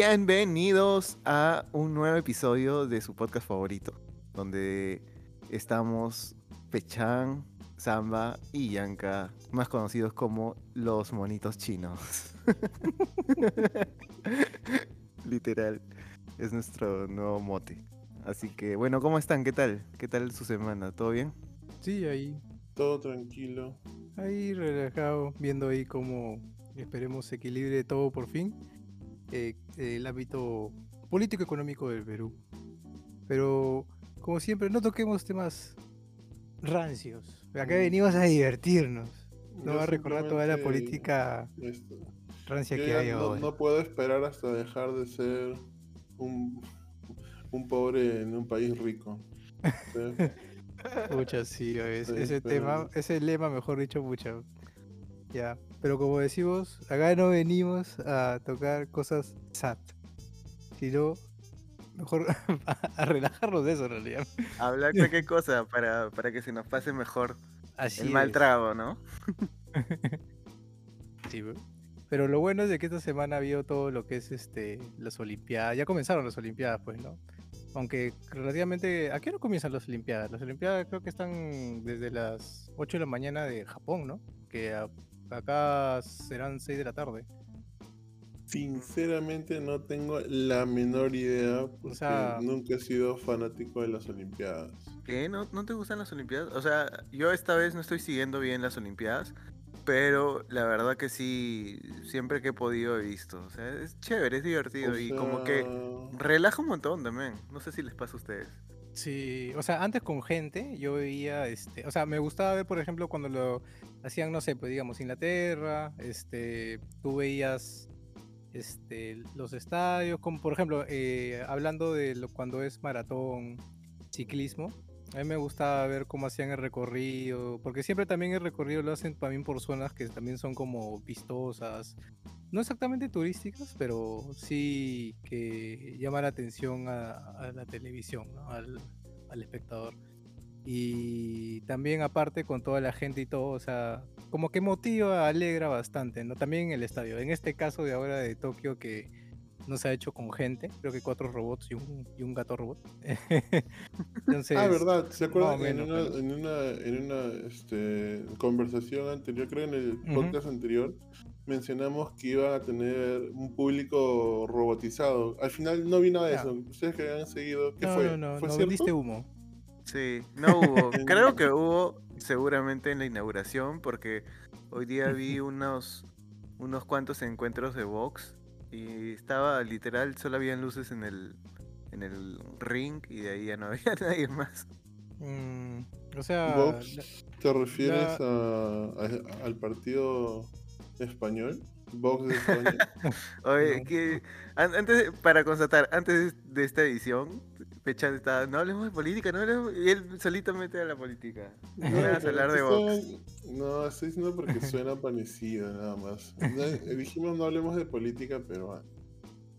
Bienvenidos a un nuevo episodio de su podcast favorito, donde estamos Pechan, Samba y Yanka, más conocidos como los monitos chinos. Literal, es nuestro nuevo mote. Así que, bueno, ¿cómo están? ¿Qué tal? ¿Qué tal su semana? ¿Todo bien? Sí, ahí, Todo tranquilo. ahí relajado, viendo ahí cómo esperemos se equilibre todo por fin eh, el ámbito político-económico del Perú. Pero, como siempre, no toquemos temas rancios. Acá Mm. venimos a divertirnos. No va a recordar toda la política esto, rancia yo que hay no, ahora. no puedo esperar hasta dejar de ser un, un pobre en un país rico. ¿sí? Pucha, sí, es- Sí, ese pero- tema, ese lema, mejor dicho, pucha. Ya, pero como decimos, acá no venimos a tocar cosas sad, sino mejor a, relajarnos de eso en realidad. Hablar cualquier cosa para, para que se nos pase mejor Así el mal trago, ¿no? sí. Pero lo bueno es de que esta semana ha habido todo lo que es este las Olimpiadas. Ya comenzaron las Olimpiadas, pues, ¿no? Aunque relativamente. ¿A qué hora comienzan las Olimpiadas? Las Olimpiadas creo que están desde las 8 de la mañana de Japón, ¿no? Que acá serán 6 de la tarde. Sinceramente no tengo la menor idea porque sea- nunca he sido fanático de las Olimpiadas. ¿Qué? ¿No, ¿No te gustan las Olimpiadas? O sea, yo esta vez no estoy siguiendo bien las Olimpiadas, pero la verdad que sí, siempre que he podido he visto. O sea, es chévere, es divertido O y como que relaja un montón también. No sé si les pasa a ustedes. Sí, o sea, antes con gente yo veía, este, o sea, me gustaba ver, por ejemplo, cuando lo hacían, no sé, pues digamos, Inglaterra, este, tú veías, este, los estadios, como por ejemplo, eh, hablando de lo, cuando es maratón, ciclismo, a mí me gustaba ver cómo hacían el recorrido, porque siempre también el recorrido lo hacen también por zonas que también son como vistosas, no exactamente turísticas, pero sí que llama la atención a, la televisión, al, al espectador. Y también aparte con toda la gente y todo, o sea, como que motiva, alegra bastante, ¿no? También en el estadio. En este caso de ahora de Tokio que no se ha hecho con gente, creo que cuatro robots y un, y un gato robot. Entonces, Ah, verdad, ¿se acuerdan? en, pero- en una, en una este, conversación anterior, creo en el podcast anterior, mencionamos que iban a tener un público robotizado. Al final no vi nada de eso. Ustedes que han seguido, ¿qué no, fue? no, no, ¿Fue no cierto? vendiste humo. Sí, no hubo. Creo que hubo seguramente en la inauguración porque hoy día vi unos, unos cuantos encuentros de box y estaba literal, solo habían luces en el, en el ring y de ahí ya no había nadie más. Mm, o sea, Vox, ¿Te refieres la- a- a- al partido español? Vox de España. Oye, No. que an- antes, para constatar, antes de esta edición, Pechan estaba, no hablemos de política, no hablemos, y él solito mete a la política. No vas a hablar de Vox. No, estoy diciendo porque suena parecido nada más. No, eh, dijimos no hablemos de política,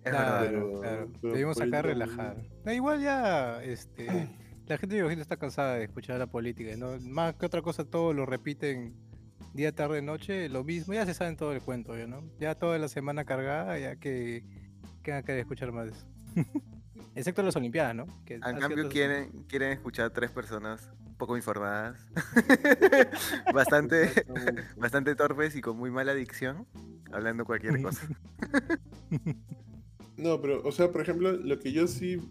Claro, pero- claro. pero Debimos acá relajar. Da igual ya, este, la gente me imagino está cansada de escuchar la política, ¿no? Más que otra cosa, todo lo repiten día, tarde, noche, lo mismo, ya se saben todo el cuento, ¿ya no? Ya toda la semana cargada, ya que, que querer escuchar más de eso. Excepto las Olimpiadas, ¿no? Que En cambio quieren, quieren escuchar tres personas poco informadas, bastante, bastante torpes y con muy mala dicción, hablando cualquier cosa. No, pero, o sea, por ejemplo, lo que yo sí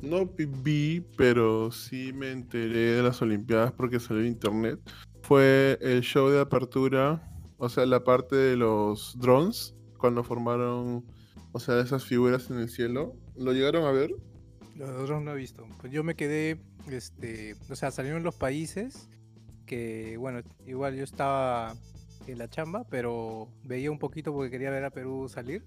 no vi, pero sí me enteré de las Olimpiadas porque salió en internet, fue el show de apertura, o sea, la parte de los drones, cuando formaron, o sea, esas figuras en el cielo. ¿Lo llegaron a ver? Los otros no he visto. Pues yo me quedé, este, o sea, salieron los países que, bueno, igual yo estaba en la chamba, pero veía un poquito porque quería ver a Perú salir.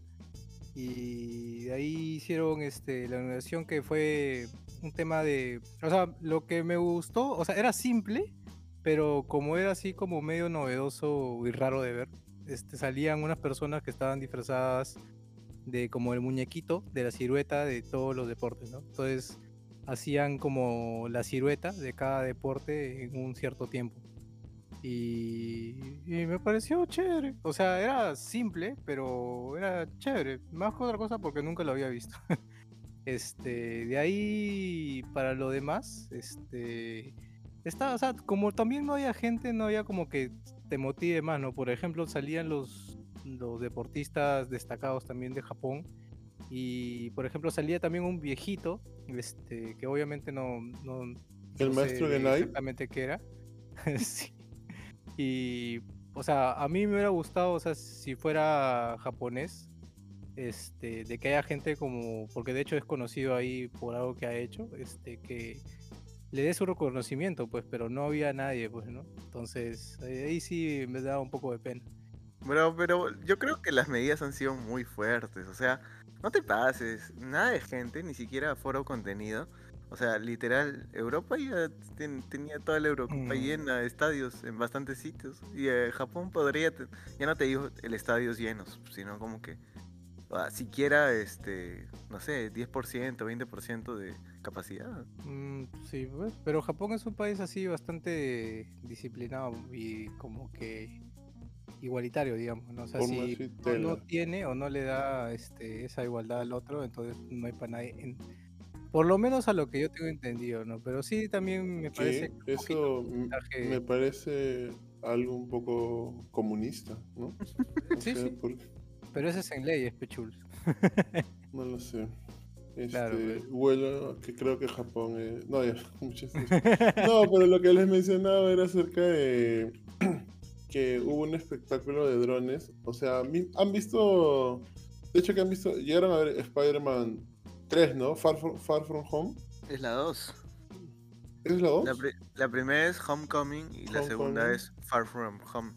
Y de ahí hicieron este, la inauguración que fue un tema de, o sea, lo que me gustó, o sea, era simple, pero como era así como medio novedoso y raro de ver, este, salían unas personas que estaban disfrazadas de como el muñequito de la silueta de todos los deportes, ¿no? Entonces hacían como la silueta de cada deporte en un cierto tiempo. Y, me pareció chévere. O sea, era simple, pero era chévere. Más que otra cosa porque nunca lo había visto. Este, de ahí para lo demás, este, está, o sea, como también no había gente, no había como que te motive más, ¿no? Por ejemplo, salían los, los deportistas destacados también de Japón y, por ejemplo, salía también un viejito, este, que obviamente no, no, El no maestro sé exactamente qué era. sí. Y, o sea, a mí me hubiera gustado, o sea, si fuera japonés, este, de que haya gente como, porque de hecho es conocido ahí por algo que ha hecho, este, que le dé su reconocimiento, pues, pero no había nadie, pues, ¿no? Entonces, ahí ahí sí me daba un poco de pena. Bro, pero yo creo que las medidas han sido muy fuertes. O sea, no te pases. Nada de gente, ni siquiera foro contenido. O sea, literal, Europa ya ten- tenía toda la Eurocopa Mm. llena de estadios en bastantes sitios. Y eh, Japón podría, ya no te digo el estadios llenos, sino como que ah, siquiera, este, no sé, 10%, 20% de capacidad. Mm, sí, pues, pero Japón es un país así bastante disciplinado y como que igualitario, digamos, ¿no? O sea, Por si no tiene o no le da este, esa igualdad al otro, entonces no hay para nadie. en- Por lo menos a lo que yo tengo entendido, ¿no? Pero sí también me parece poquito eso mensaje- me parece algo un poco comunista, ¿no? O Sí, sea, sí. porque- Pero ese es en leyes, Pechul. no lo sé. Este, Claro, pues. vuelo, que creo que Japón es... No, ya, muchas No, pero lo que les mencionaba era acerca de que hubo un espectáculo de drones. O sea, han visto... De hecho que han visto... Llegaron a ver Spider-Man 3, ¿no? Far From, Far From Home. Es la 2. ¿Es la 2? La, pri- la primera es Homecoming y la segunda es Far From Home.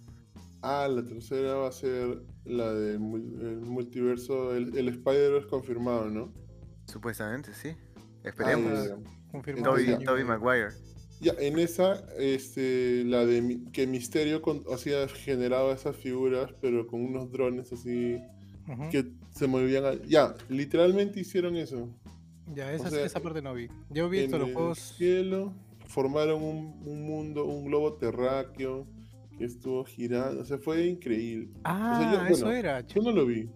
Ah, la tercera va a ser la del el multiverso. El, el Spider es confirmado, ¿no? Supuestamente, sí. Ah, Esperemos. Confirmado Toby. Tobey Maguire. Ya, en esa, este, la de que Misterio con, hacía generaba esas figuras, pero con unos drones así que se movían. Ya, literalmente hicieron eso. Ya, esa, sea, esa parte no vi. Yo vi En los juegos. cielo formaron un, un mundo, un globo terráqueo que estuvo girando. O sea, fue increíble. Ah, yo- eso bueno, era. Yo no lo vi.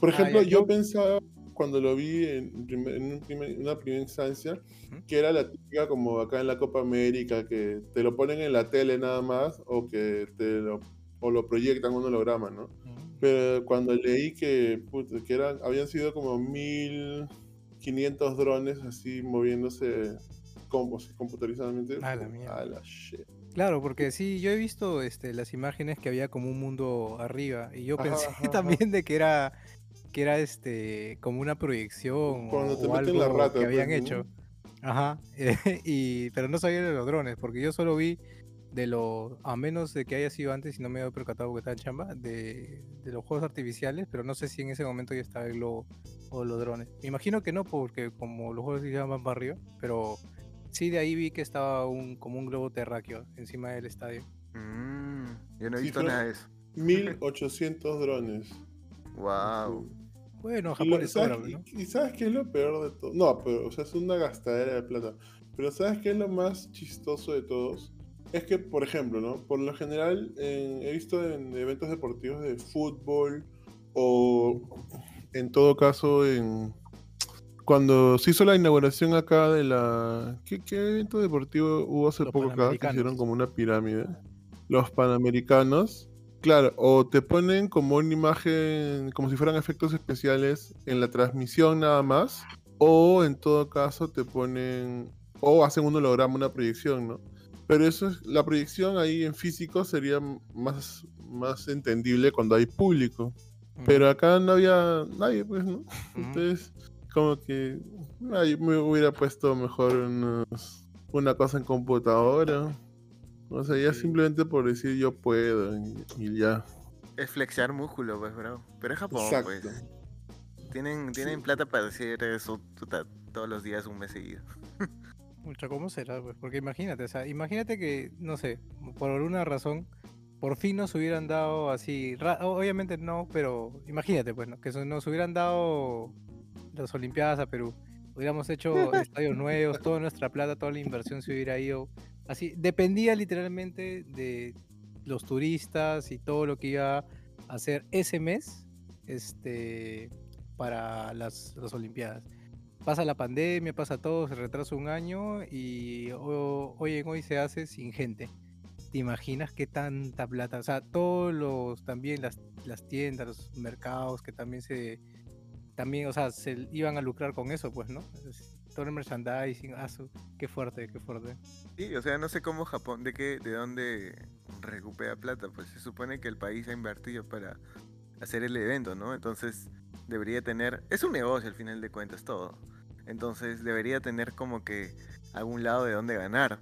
Por Ah, ejemplo, ya, yo yo- pensaba cuando lo vi en, primer- en una primera instancia que era la típica como acá en la Copa América, que te lo ponen en la tele nada más o que te lo, o lo proyectan un holograma, ¿no? Ujú. Pero cuando leí que, que eran, habían sido como 1500 drones así moviéndose como, computarizadamente. A la mierda. a la shit. Claro, porque sí, yo he visto este, las imágenes que había como un mundo arriba y yo Ajá, pensé ajá, ajá. también de que era que era este como una proyección o, Cuando te o meten algo la rata, que pues, habían ¿no? hecho. Ajá, y pero no sabía de los drones, porque yo solo vi de los, a menos de que haya sido antes y no me había percatado que estaba en chamba, de, de los juegos artificiales, pero no sé si en ese momento ya estaba el globo o los drones. Me imagino que no, porque como los juegos se llaman para arriba, pero sí de ahí vi que estaba un, como un globo terráqueo encima del estadio. Mm, yo no he visto nada de eso. 1800 drones. Wow. Bueno, Japón es ¿sabes, árabe, qué- ¿no? y sabes qué es lo peor de todo? No, pero, o sea, es una gastadera de plata. Pero ¿sabes qué es lo más chistoso de todos? Es que, por ejemplo, ¿no? Por lo general, en- he visto en eventos deportivos de fútbol o, en todo caso, en cuando se hizo la inauguración acá de la... ¿Qué, qué evento deportivo hubo hace Los poco acá? Que hicieron como una pirámide. Los Panamericanos. Claro, o te ponen como una imagen, como si fueran efectos especiales en la transmisión nada más, o en todo caso te ponen, o hacen un holograma, una proyección, ¿no? Pero eso es, la proyección ahí en físico sería más, más entendible cuando hay público. Pero acá no había nadie, pues, ¿no? Ujú. Entonces, como que ay, me hubiera puesto mejor unos- una cosa en computadora. O sea, ya Sí. simplemente por decir yo puedo y, y ya. Es flexear músculo, pues, bro. Pero es Japón, Exacto. pues. Tienen, tienen plata para hacer eso todos los días, un mes seguido. Pucha, ¿cómo será? Pues? Porque imagínate, o sea, imagínate que, no sé, por alguna razón, por fin nos hubieran dado así, obviamente no, pero imagínate, pues, ¿no? que nos hubieran dado las Olimpiadas a Perú, hubiéramos hecho estadios nuevos, toda nuestra plata, toda la inversión se hubiera ido, así, dependía literalmente de los turistas y todo lo que iba a hacer ese mes este, para las, Olimpiadas. Pasa la pandemia, pasa todo, se retrasa un año y ho- hoy en hoy se hace sin gente. ¿Te imaginas qué tanta plata? O sea, todos los, también las, tiendas, los mercados que también se, también, o sea, se iban a lucrar con eso, pues, ¿no? Todo el merchandising, ah, su- qué fuerte, qué fuerte. Sí, o sea, no sé cómo Japón, de qué, de dónde recupera plata, pues se supone que el país ha invertido para hacer el evento, ¿no? Entonces debería tener, es un negocio al final de cuentas todo. Entonces debería tener como que algún lado de dónde ganar.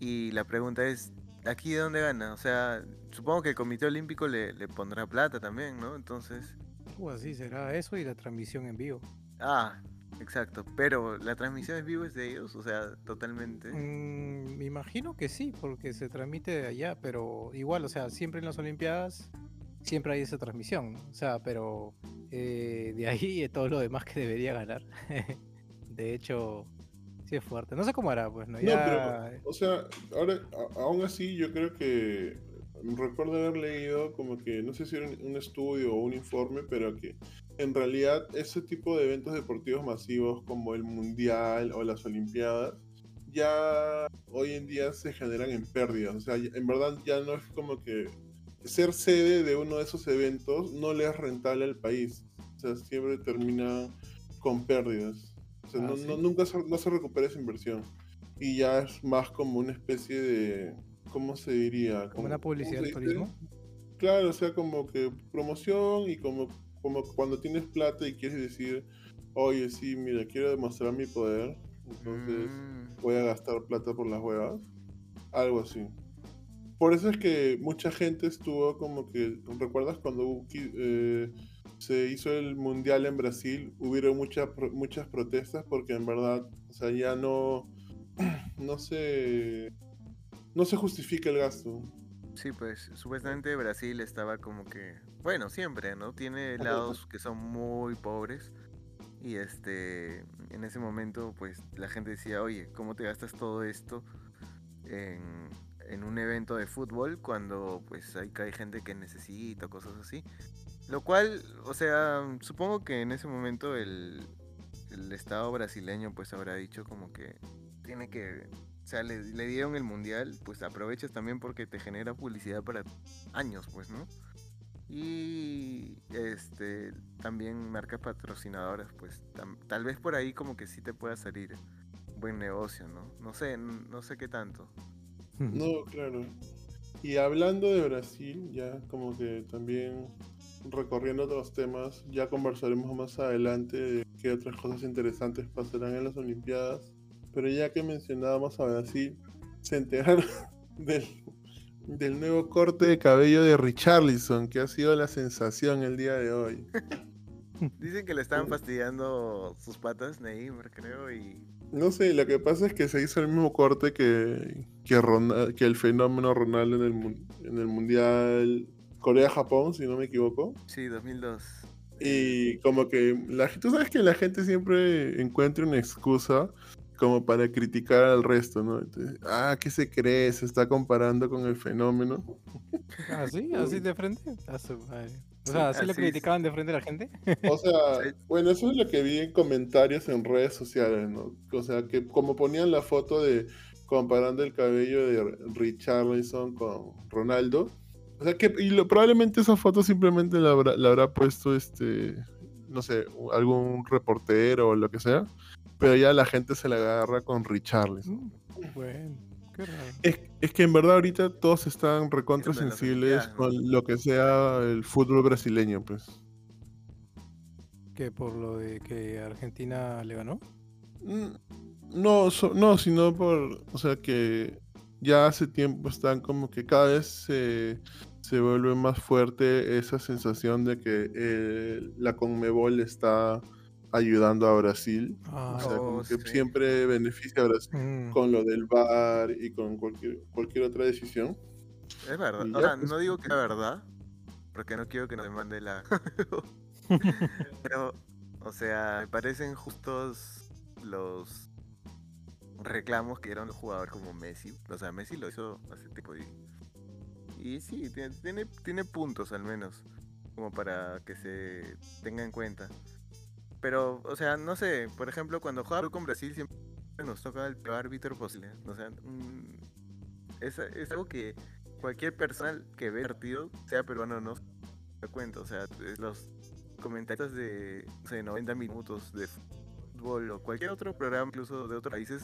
Y la pregunta es, ¿aquí de dónde gana? O sea, supongo que el Comité Olímpico le, le pondrá plata también, ¿no? Entonces, O así será eso y la transmisión en vivo. ah, exacto. Pero la transmisión en vivo es de ellos, o sea, totalmente. Mm, me imagino que sí, porque se transmite de allá, pero igual, o sea, siempre en las Olimpiadas siempre hay esa transmisión, ¿no? O sea, pero eh, de ahí de todo lo demás que debería ganar. de hecho, sí es fuerte. No sé cómo hará, pues, ¿no? No, Ya- pero, o sea, ahora, aún así, yo creo que recuerdo haber leído como que, no sé si era un, estudio o un informe, pero que en realidad ese tipo de eventos deportivos masivos como el Mundial o las Olimpiadas, ya hoy en día se generan en pérdidas. O sea, en verdad ya no es como que ser sede de uno de esos eventos no le es rentable al país. O sea, siempre termina con pérdidas. O sea, Ah, no, ¿sí? no- nunca se, no se recupera esa inversión. Y ya es más como una especie de, ¿cómo se diría? como una ¿cómo publicidad del turismo. Claro, o sea, como que promoción y como, como cuando tienes plata y quieres decir, oye, sí, mira, quiero demostrar mi poder, entonces Mm, voy a gastar plata por las huevas. Algo así. Por eso es que mucha gente estuvo como que, ¿recuerdas cuando eh, se hizo el mundial en Brasil? Hubieron muchas muchas protestas porque en verdad, o sea, ya no, no se, no se justifica el gasto. Sí, pues supuestamente Brasil estaba como que, bueno, siempre, ¿no? Tiene lados que son muy pobres y este, en ese momento pues la gente decía, oye, ¿cómo te gastas todo esto en, en un evento de fútbol cuando pues hay, hay gente que necesita, cosas así? Lo cual, o sea, supongo que en ese momento el, el Estado brasileño pues habrá dicho como que tiene que o sea, le, le dieron el mundial, pues aprovechas también porque te genera publicidad para años, pues, ¿no? Y este también marcas patrocinadoras, pues tam- tal vez por ahí como que sí te pueda salir buen negocio, ¿no? No sé, no sé qué tanto. No, claro. Y hablando de Brasil, ya como que también recorriendo otros temas, ya conversaremos más adelante de qué otras cosas interesantes pasarán en las Olimpiadas. Pero ya que mencionábamos a Brasil, se enteraron del, del nuevo corte de cabello de Richarlison, que ha sido la sensación el día de hoy. Dicen que le estaban fastidiando sus patas, Neymar, creo, y No sé, lo que pasa es que se hizo el mismo corte que, que, Rona- que el fenómeno Ronaldo en el, en el Mundial Corea-Japón, si no me equivoco. sí, 2002. Y como que la, tú sabes que la gente siempre encuentra una excusa como para criticar al resto, ¿no? Entonces, ah, ¿qué se cree? Se está comparando con el fenómeno. ¿Ah, sí? ¿Así de frente? A su madre. O sea, ¿así lo así es. criticaban de frente a la gente? O sea, Sí. bueno, eso es lo que vi en comentarios en redes sociales, ¿no? O sea, que como ponían la foto de comparando el cabello de Richarlison con Ronaldo. O sea, que y lo- probablemente esa foto simplemente la habrá, la habrá puesto este, no sé, algún reportero o lo que sea. Pero ya la gente se la agarra con Richarlison. Mm, Bueno, qué raro. Es, es que en verdad ahorita todos están recontra sensibles con lo que sea el fútbol brasileño, pues. ¿Que por lo de que Argentina le ganó? Mm, No, so- no, sino por, o sea que ya hace tiempo están como que cada vez se, se vuelve más fuerte esa sensación de que eh, la Conmebol está ayudando a Brasil. Ah, o sea, como Oh, que sí. siempre beneficia a Brasil mm, con lo del VAR y con cualquier, cualquier otra decisión. Es verdad. O sea, pues. no digo que sea verdad, porque no quiero que nos mande la. Pero, o sea, me parecen justos los reclamos que dieron los jugadores como Messi. O sea, Messi lo hizo hace tiempo y, Y sí, tiene, tiene, tiene puntos al menos, como para que se tenga en cuenta. Pero, o sea, no sé, por ejemplo, cuando jugamos con Brasil siempre nos toca el peor árbitro posible. O sea, mm, es, es algo que cualquier persona que ve el partido, sea peruano o no, se da cuenta. O sea, los comentarios de, no sé, 90 minutos de fútbol o cualquier otro programa, incluso de otros países,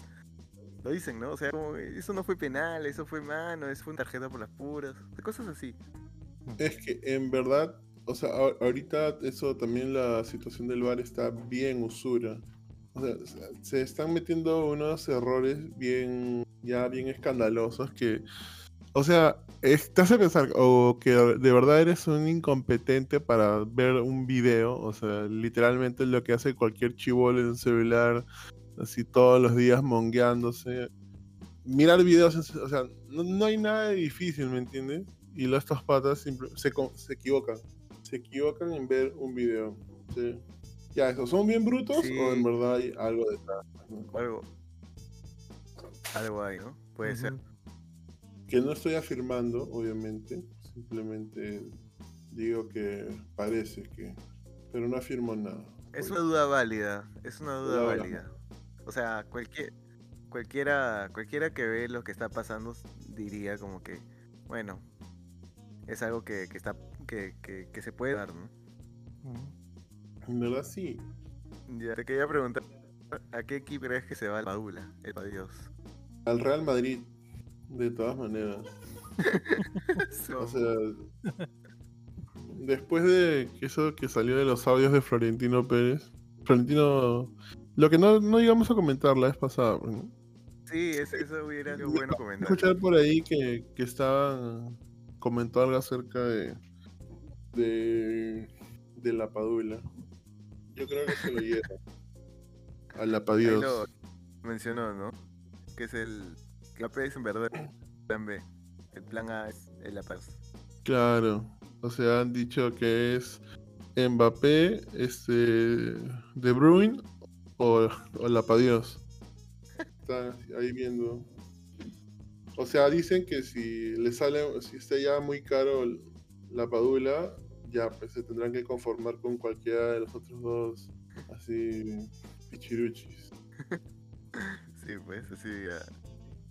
lo dicen, ¿no? O sea, como, eso no fue penal, eso fue mano, eso fue una tarjeta por las puras, cosas así. Es que en verdad, o sea, a- ahorita eso también la situación del VAR está bien usura. O sea, se- están metiendo unos errores bien, ya bien escandalosos que, o sea, es- te hace pensar o que de verdad eres un incompetente para ver un video, o sea, literalmente lo que hace cualquier chivolo en un celular, así todos los días mongueándose. Mirar videos, o sea, no, hay nada de difícil, ¿me entiendes? Y los estos patas se, se equivocan. Se equivocan en ver un video. Sí. Ya, eso, ¿son bien brutos Sí. o en verdad hay algo detrás? algo. Algo hay, ¿no? Puede ser. Que no estoy afirmando, obviamente. Simplemente digo que parece que. Pero no afirmo nada. Es una duda válida, es una duda Duda válida. válida. O sea, cualquier, cualquiera, cualquiera que ve lo que está pasando diría como que, bueno, es algo que, que está, que, que, que se puede dar, ¿no? En verdad sí. Ya te quería preguntar, ¿a qué equipo crees que se va el Padula, el Dios? Al Real Madrid, de todas maneras. O sea, después de eso que salió de los audios de Florentino Pérez, Florentino, lo que no, no llegamos a comentar la vez pasada, pues, ¿no? sí, eso, eso hubiera sido bueno comentar. escuchar por ahí que, que estaban comentó algo acerca de de, de la Padula. Yo creo que se lo lleva a la lo mencionó, ¿no? Que es el, que la P es en verdad el plan B, el plan A es el La Paz. Claro. O sea, han dicho que es Mbappé, este De Bruyne o, o la Padios. Está ahí viendo. O sea, dicen que si le sale, si está ya muy caro el- la Padula, ya pues se tendrán que conformar con cualquiera de los otros dos, así pichiruchis. Sí, pues así, ah,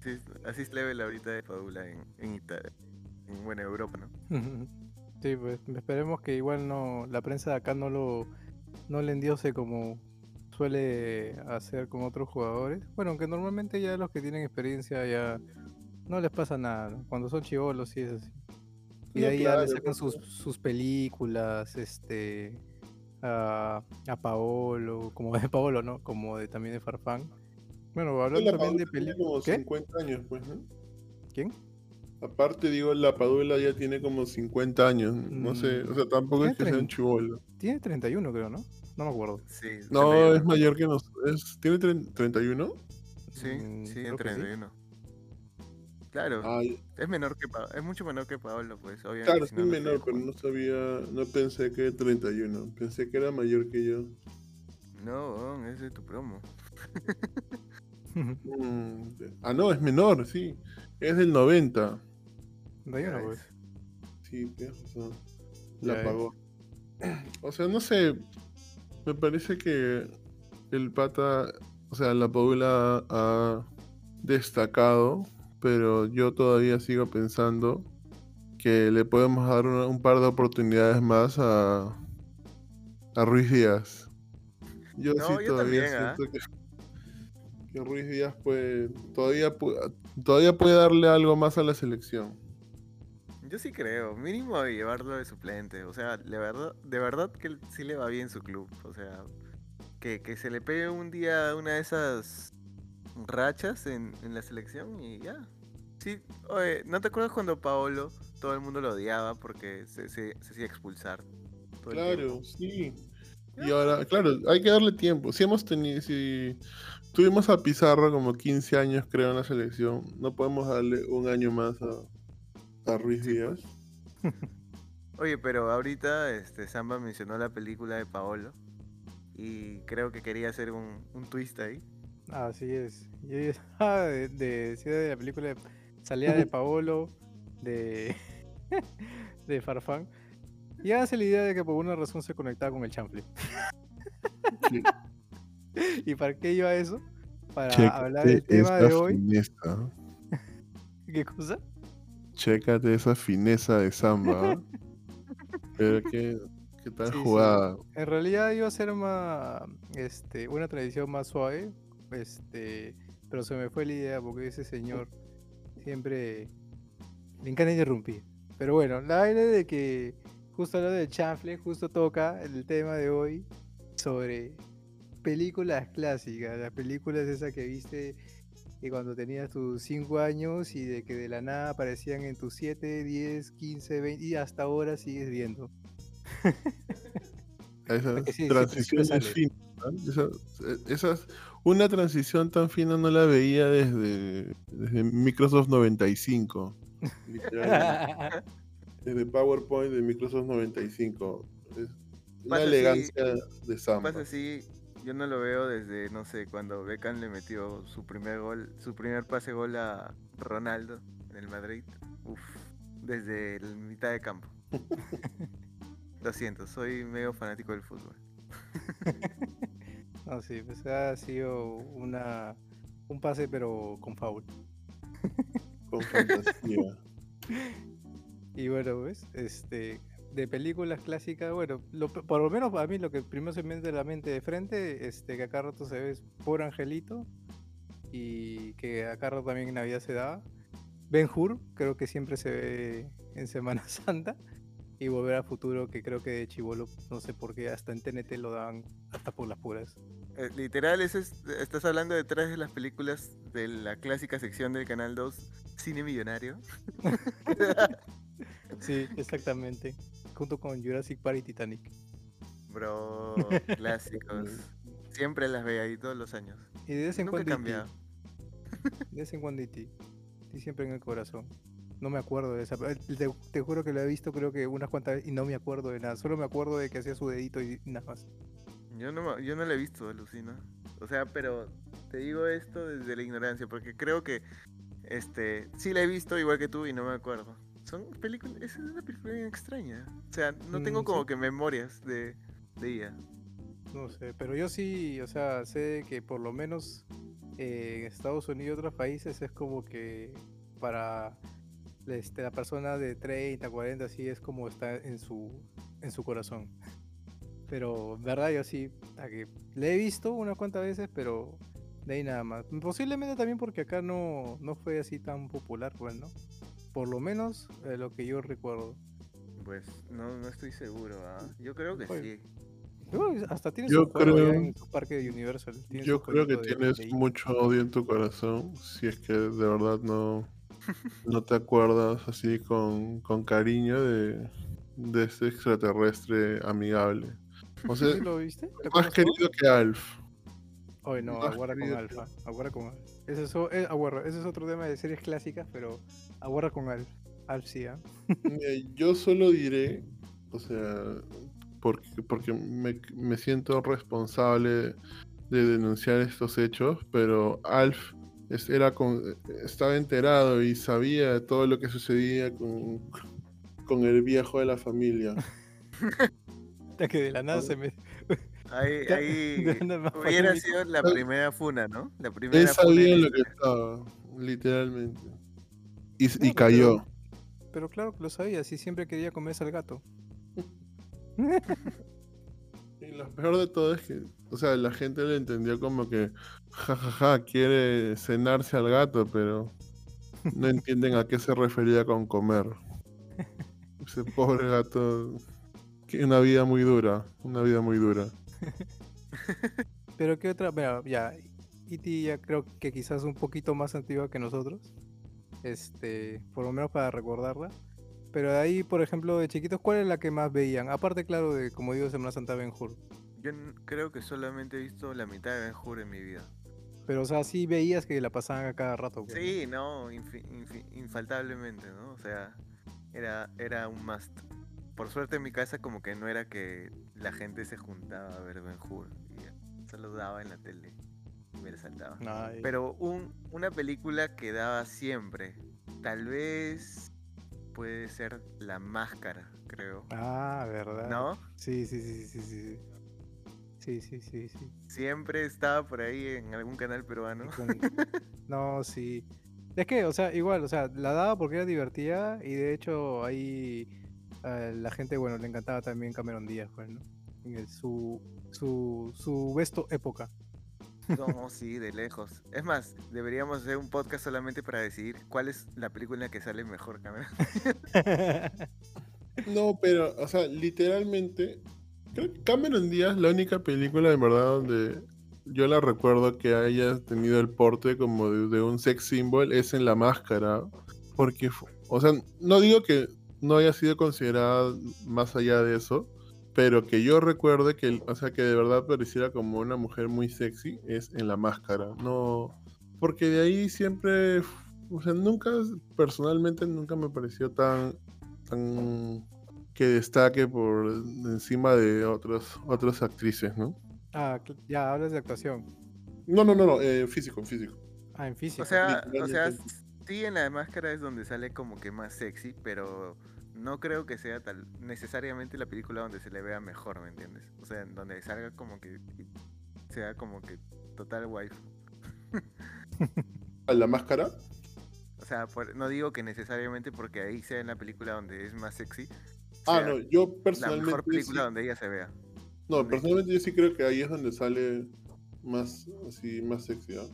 sí, así es level ahorita de Padula en, en Italia, en buena Europa, ¿no? Sí, pues esperemos que igual no la prensa de acá no lo no le endiose como suele hacer con otros jugadores. Bueno, aunque normalmente ya los que tienen experiencia ya no les pasa nada. ¿no? Cuando son chivolos sí es así. Y de ahí ya le sacan sus, sus películas, este a, a Paolo, como de Paolo, ¿no? Como de también de Farfán. Bueno, hablando La también de películas. como ¿Qué? 50 años, pues, ¿no? ¿Quién? Aparte, digo, la Padula ya tiene como 50 años. No sé, o sea, tampoco es que sea un chivolo. Tiene 31, creo, ¿no? No me acuerdo. Sí, No, 31. es mayor que nosotros. ¿Tiene tre- 31? Sí, Mm, sí, creo en que sí. 31. Claro, Ay, es menor que Pa- es mucho menor que Paolo, pues, obviamente. claro, si no menor, pero no sabía, no pensé que 31. Pensé que era mayor que yo. No, ese es tu promo. Mm, de- ah, no, es menor, sí. Es del 90. 31, Ya pues. Sí, tienes razón. La pagó. O sea, no sé. Me parece que el pata, o sea, la Paula ha destacado, pero yo todavía sigo pensando que le podemos dar una- un par de oportunidades más a, a Ruiz Díaz. Yo No, sí yo todavía también, ¿ah? siento que, que Ruiz Díaz puede, todavía, todavía puede darle algo más a la selección. Yo sí creo, mínimo llevarlo de suplente. O sea, de verdad, de verdad que sí le va bien su club. O sea, que, que se le pegue un día una de esas rachas en, en la selección y ya. Sí, oye, ¿no te acuerdas cuando Paolo todo el mundo lo odiaba porque se, se, se hacía expulsar? todo Claro, sí. Y ahora, claro, hay que darle tiempo. Si hemos tenido, si tuvimos a Pizarro como 15 años, creo, en la selección, no podemos darle un año más a, a Ruiz Díaz. Oye, pero ahorita este, Samba mencionó la película de Paolo y creo que quería hacer un, un twist ahí. Así es. Y ella- ah, de, de, de la película de- salía de Paolo, de de Farfán. Y hace la idea de que por una razón se conectaba con el chanfle. Sí. ¿Y para qué iba eso? Para Chécate hablar del tema de hoy. fineza. ¿Qué cosa? Chécate esa fineza de samba. ¿eh? Pero qué, qué tal Sí, sí. jugada. En realidad iba a ser más, este, una tradición más suave, este, pero se me fue la idea porque ese señor siempre le encanta interrumpir. Pero bueno, la vaina de que justo hablando del chanfle, justo toca el tema de hoy sobre películas clásicas, las películas esas que viste que cuando tenías tus 5 años y de que de la nada aparecían en tus 7, 10, 15, 20 y hasta ahora sigues viendo. Esas sí, transiciones finas. ¿no? Esas, eh, esas- una transición tan fina no la veía desde, desde Microsoft 95. literalmente. desde PowerPoint de Microsoft 95. Es una Pasa así- elegancia de samba. Pasa así, yo no lo veo desde, no sé, cuando Beckham le metió su primer gol, su primer pase gol a Ronaldo en el Madrid. Uf, desde la mitad de campo. Lo siento, soy medio fanático del fútbol. No, sí, pues ha sido una, un pase pero con foul. Con fantasía. Y bueno, pues, este, de películas clásicas, bueno, lo- por lo menos para mí lo que primero se me viene a la mente de frente, este, que acá rato se ve es Por Angelito y que acá rato también en Navidad se daba. Ben Hur, creo que siempre se ve en Semana Santa. Y Volver a Futuro, que creo que de Chivolo, no sé por qué, hasta en TNT lo daban hasta por las puras. Eh, literal, es- estás hablando de tres de las películas de la clásica sección del Canal 2, Cine Millonario. Sí, exactamente. Junto con Jurassic Park y Titanic. Bro, clásicos. Siempre las veía ahí todos los años. Y de vez en cuando. De vez en cuando E.T. Y siempre en el corazón. No me acuerdo de esa. eh, Te, te juro que lo he visto creo que unas cuantas veces y no me acuerdo de nada. Solo me acuerdo de que hacía su dedito y nada más. Yo no, yo no la he visto, alucina. O sea, pero te digo esto desde la ignorancia, porque creo que este sí la he visto igual que tú y no me acuerdo. Son películas, es una película bien extraña. O sea, no tengo Mm, como sí. que memorias de, de ella. No sé. Pero yo sí, o sea, sé que por lo menos eh, en Estados Unidos y otros países es como que para este, la persona de 30, 40, así es como está en su, en su corazón. Pero, verdad, yo sí, a que le he visto unas cuantas veces, pero de ahí nada más. Posiblemente también porque acá no, no fue así tan popular, pues, ¿no? Por lo menos eh, lo que yo recuerdo. Pues no, no estoy seguro, ¿ah? Yo creo que Pues, sí. Yo hasta tiene Yo allá creo- en su parque de Universal. Yo creo que de- tienes de mucho odio en tu corazón, si es que de verdad no, no te acuerdas así con, con cariño de, de este extraterrestre amigable. O sea, ¿Sí lo viste? ¿Te más querido que Alf. Oye, no, más aguarda con querido que- Alfa. Aguarda con Alfa. Ese es, eh, aguarda, ese es otro tema de series clásicas, pero aguarda con Alf. Alf sí, ¿ah? Mira, Yo solo diré, o sea, porque, porque me, me siento responsable de denunciar estos hechos, pero Alf era con, estaba enterado y sabía todo lo que sucedía con, con el viejo de la familia. Ya que de la nada se me. Ahí, hubiera sido la primera funa, ¿no? La primera Él sabía en lo la que estaba, literalmente. Y, cayó. Pero, pero claro que lo sabía, si siempre quería comerse al gato. Y lo peor de todo es que, o sea, la gente le entendió como que, jajaja, quiere cenarse al gato, pero no entienden a qué se refería con comer. Ese pobre gato, una vida muy dura, una vida muy dura. Pero qué otra, mira, ya, E.T. ya creo que quizás un poquito más antigua que nosotros. Este, por lo menos para recordarla. Pero de ahí, por ejemplo, de chiquitos, ¿cuál es la que más veían? Aparte, claro, de como digo, Semana Santa Ben Hur. Yo creo que solamente he visto la mitad de Ben Hur en mi vida. Pero, o sea, sí veías que la pasaban a cada rato. ¿no? Sí, no, infi- infi- infaltablemente, ¿no? O sea, era, era un must. Por suerte en mi casa como que no era que la gente se juntaba a ver Ben Hur. Solo daba en la tele y me la saltaba. Ay, Pero un, una película que daba siempre, tal vez puede ser La Máscara, creo. Ah, ¿verdad? ¿No? Sí, sí, sí, sí, sí. Sí. Sí, sí, sí. Siempre estaba por ahí en algún canal peruano. No, sí. Es que, o sea, igual, o sea, la daba porque era divertida y de hecho ahí a la gente, bueno, le encantaba también Cameron Díaz, pues, ¿no? En el- su, su, su besto época. No, sí, de lejos. Es más, deberíamos hacer un podcast solamente para decidir cuál es la película que sale mejor, Cameron. No, pero, o sea, literalmente, Cameron Díaz, la única película en verdad donde yo la recuerdo que haya tenido el porte como de, de un sex symbol es en La Máscara. Porque, o sea, no digo que no haya sido considerada más allá de eso, pero que yo recuerde que, sea, que de verdad pareciera como una mujer muy sexy es en La Máscara. No, porque de ahí siempre, o sea, nunca, personalmente nunca me pareció tan, tan que destaque por encima de otros, otras actrices, ¿no? ah, ya hablas de actuación. No, no, no, no, eh, físico, físico. Ah, en físico. O sea, o sea, sí en la máscara es donde sale como que más sexy, pero no creo que sea tal necesariamente la película donde se le vea mejor, ¿me entiendes? O sea, en donde salga como que sea como que total waifu. ¿A la máscara? O sea, por- no digo que necesariamente porque ahí sea en la película donde es más sexy. Ah, no, yo La personalmente. mejor película sí- donde ella se vea. no, personalmente yo sí creo que ahí es donde sale más, así, más sexy, ¿ah?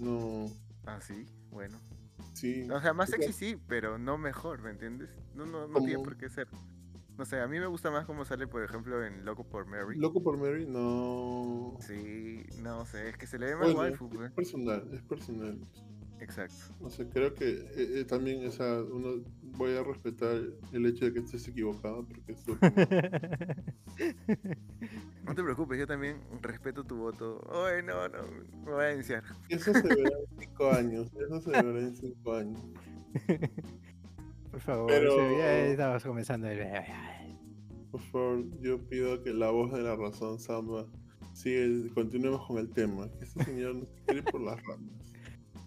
No, Ah, sí, bueno. sí. O sea, más sexy sí, pero no mejor, ¿me entiendes? No, no, no tiene por qué ser. No sé, a mí me gusta más cómo sale, por ejemplo, en Loco por Mary. Loco por Mary, no. Sí, no sé, es que se le ve más Bueno, waifu, pues. es personal, es personal. Exacto. O sea, creo que eh, eh, también, o sea, uno voy a respetar el hecho de que estés equivocado, porque es No te preocupes, yo también respeto tu voto. Oye, no, no, me voy a iniciar. Eso se verá en cinco años, eso se verá en cinco años. Por favor, Pero- ya estabas comenzando. el- Por favor, yo pido que la voz de la razón, Samba, sigue, continuemos con el tema. Que este señor no se quiere por las ramas.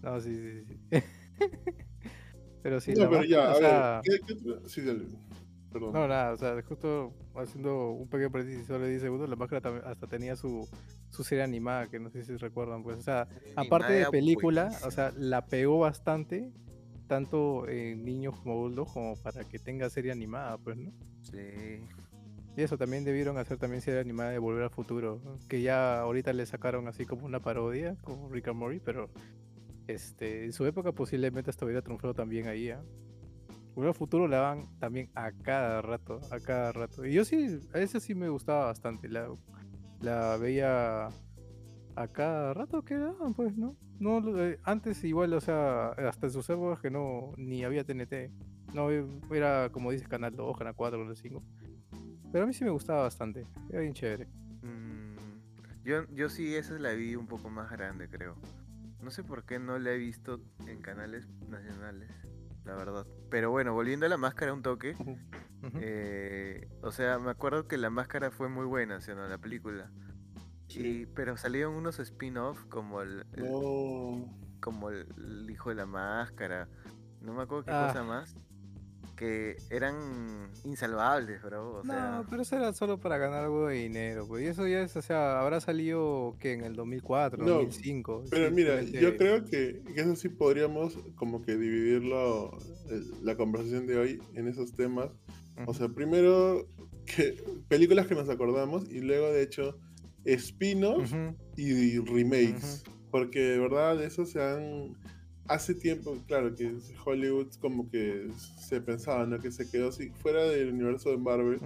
No, sí, sí, sí. pero sí, no, la pero ya, a o sea, ver, ¿qué, qué otra? Sí, dale. Perdón. No, nada, o sea, justo haciendo un pequeño paréntesis, solo de 10 segundos, la máscara también hasta tenía su, su serie animada, que no sé si recuerdan, pues, o sea, aparte de Animada película, o sea, la pegó bastante, tanto en niños como adultos, como para que tenga serie animada, pues, ¿no? Sí. Y eso también debieron hacer también serie animada de Volver al Futuro, que ya ahorita le sacaron así como una parodia, como Rick and Morty, pero este, en su época posiblemente hasta hubiera triunfado también ahí, ¿ah? Al Futuro la daban también a cada rato, a cada rato. Y yo sí, a esa sí me gustaba bastante, la, veía a cada rato que daban, pues, ¿no? eh, antes igual, o sea, hasta en sus épocas que no, ni había TNT, no, eh, era como dices, Canal 2, Canal 4, Canal 5. Pero a mí sí me gustaba bastante. Era bien chévere. Mm, yo, yo sí, esa la vi un poco más grande, creo. No sé por qué no la he visto en canales nacionales, la verdad. Pero bueno, volviendo a la máscara un toque. Eh, o sea, me acuerdo que la máscara fue muy buena, ¿sí o no? La película. Y, pero salieron unos spin-off como el, el- No. como el, el hijo de la máscara. No me acuerdo qué Ah. cosa más. Que eran insalvables, bro. O sea, no, pero eso era solo para ganar algo de dinero. Pues. Y eso ya es, o sea, habrá salido que en el 2004, No, 2005. Pero mira, yo creo que, que eso sí podríamos como que dividirlo, eh, la conversación de hoy en esos temas. O sea, primero, que, películas que nos acordamos y luego, de hecho, spin-offs Ujú. y remakes. Porque de verdad, eso se han. Hace tiempo, claro, que Hollywood como que se pensaba, ¿no? Que se quedó sin, fuera del universo de Marvel,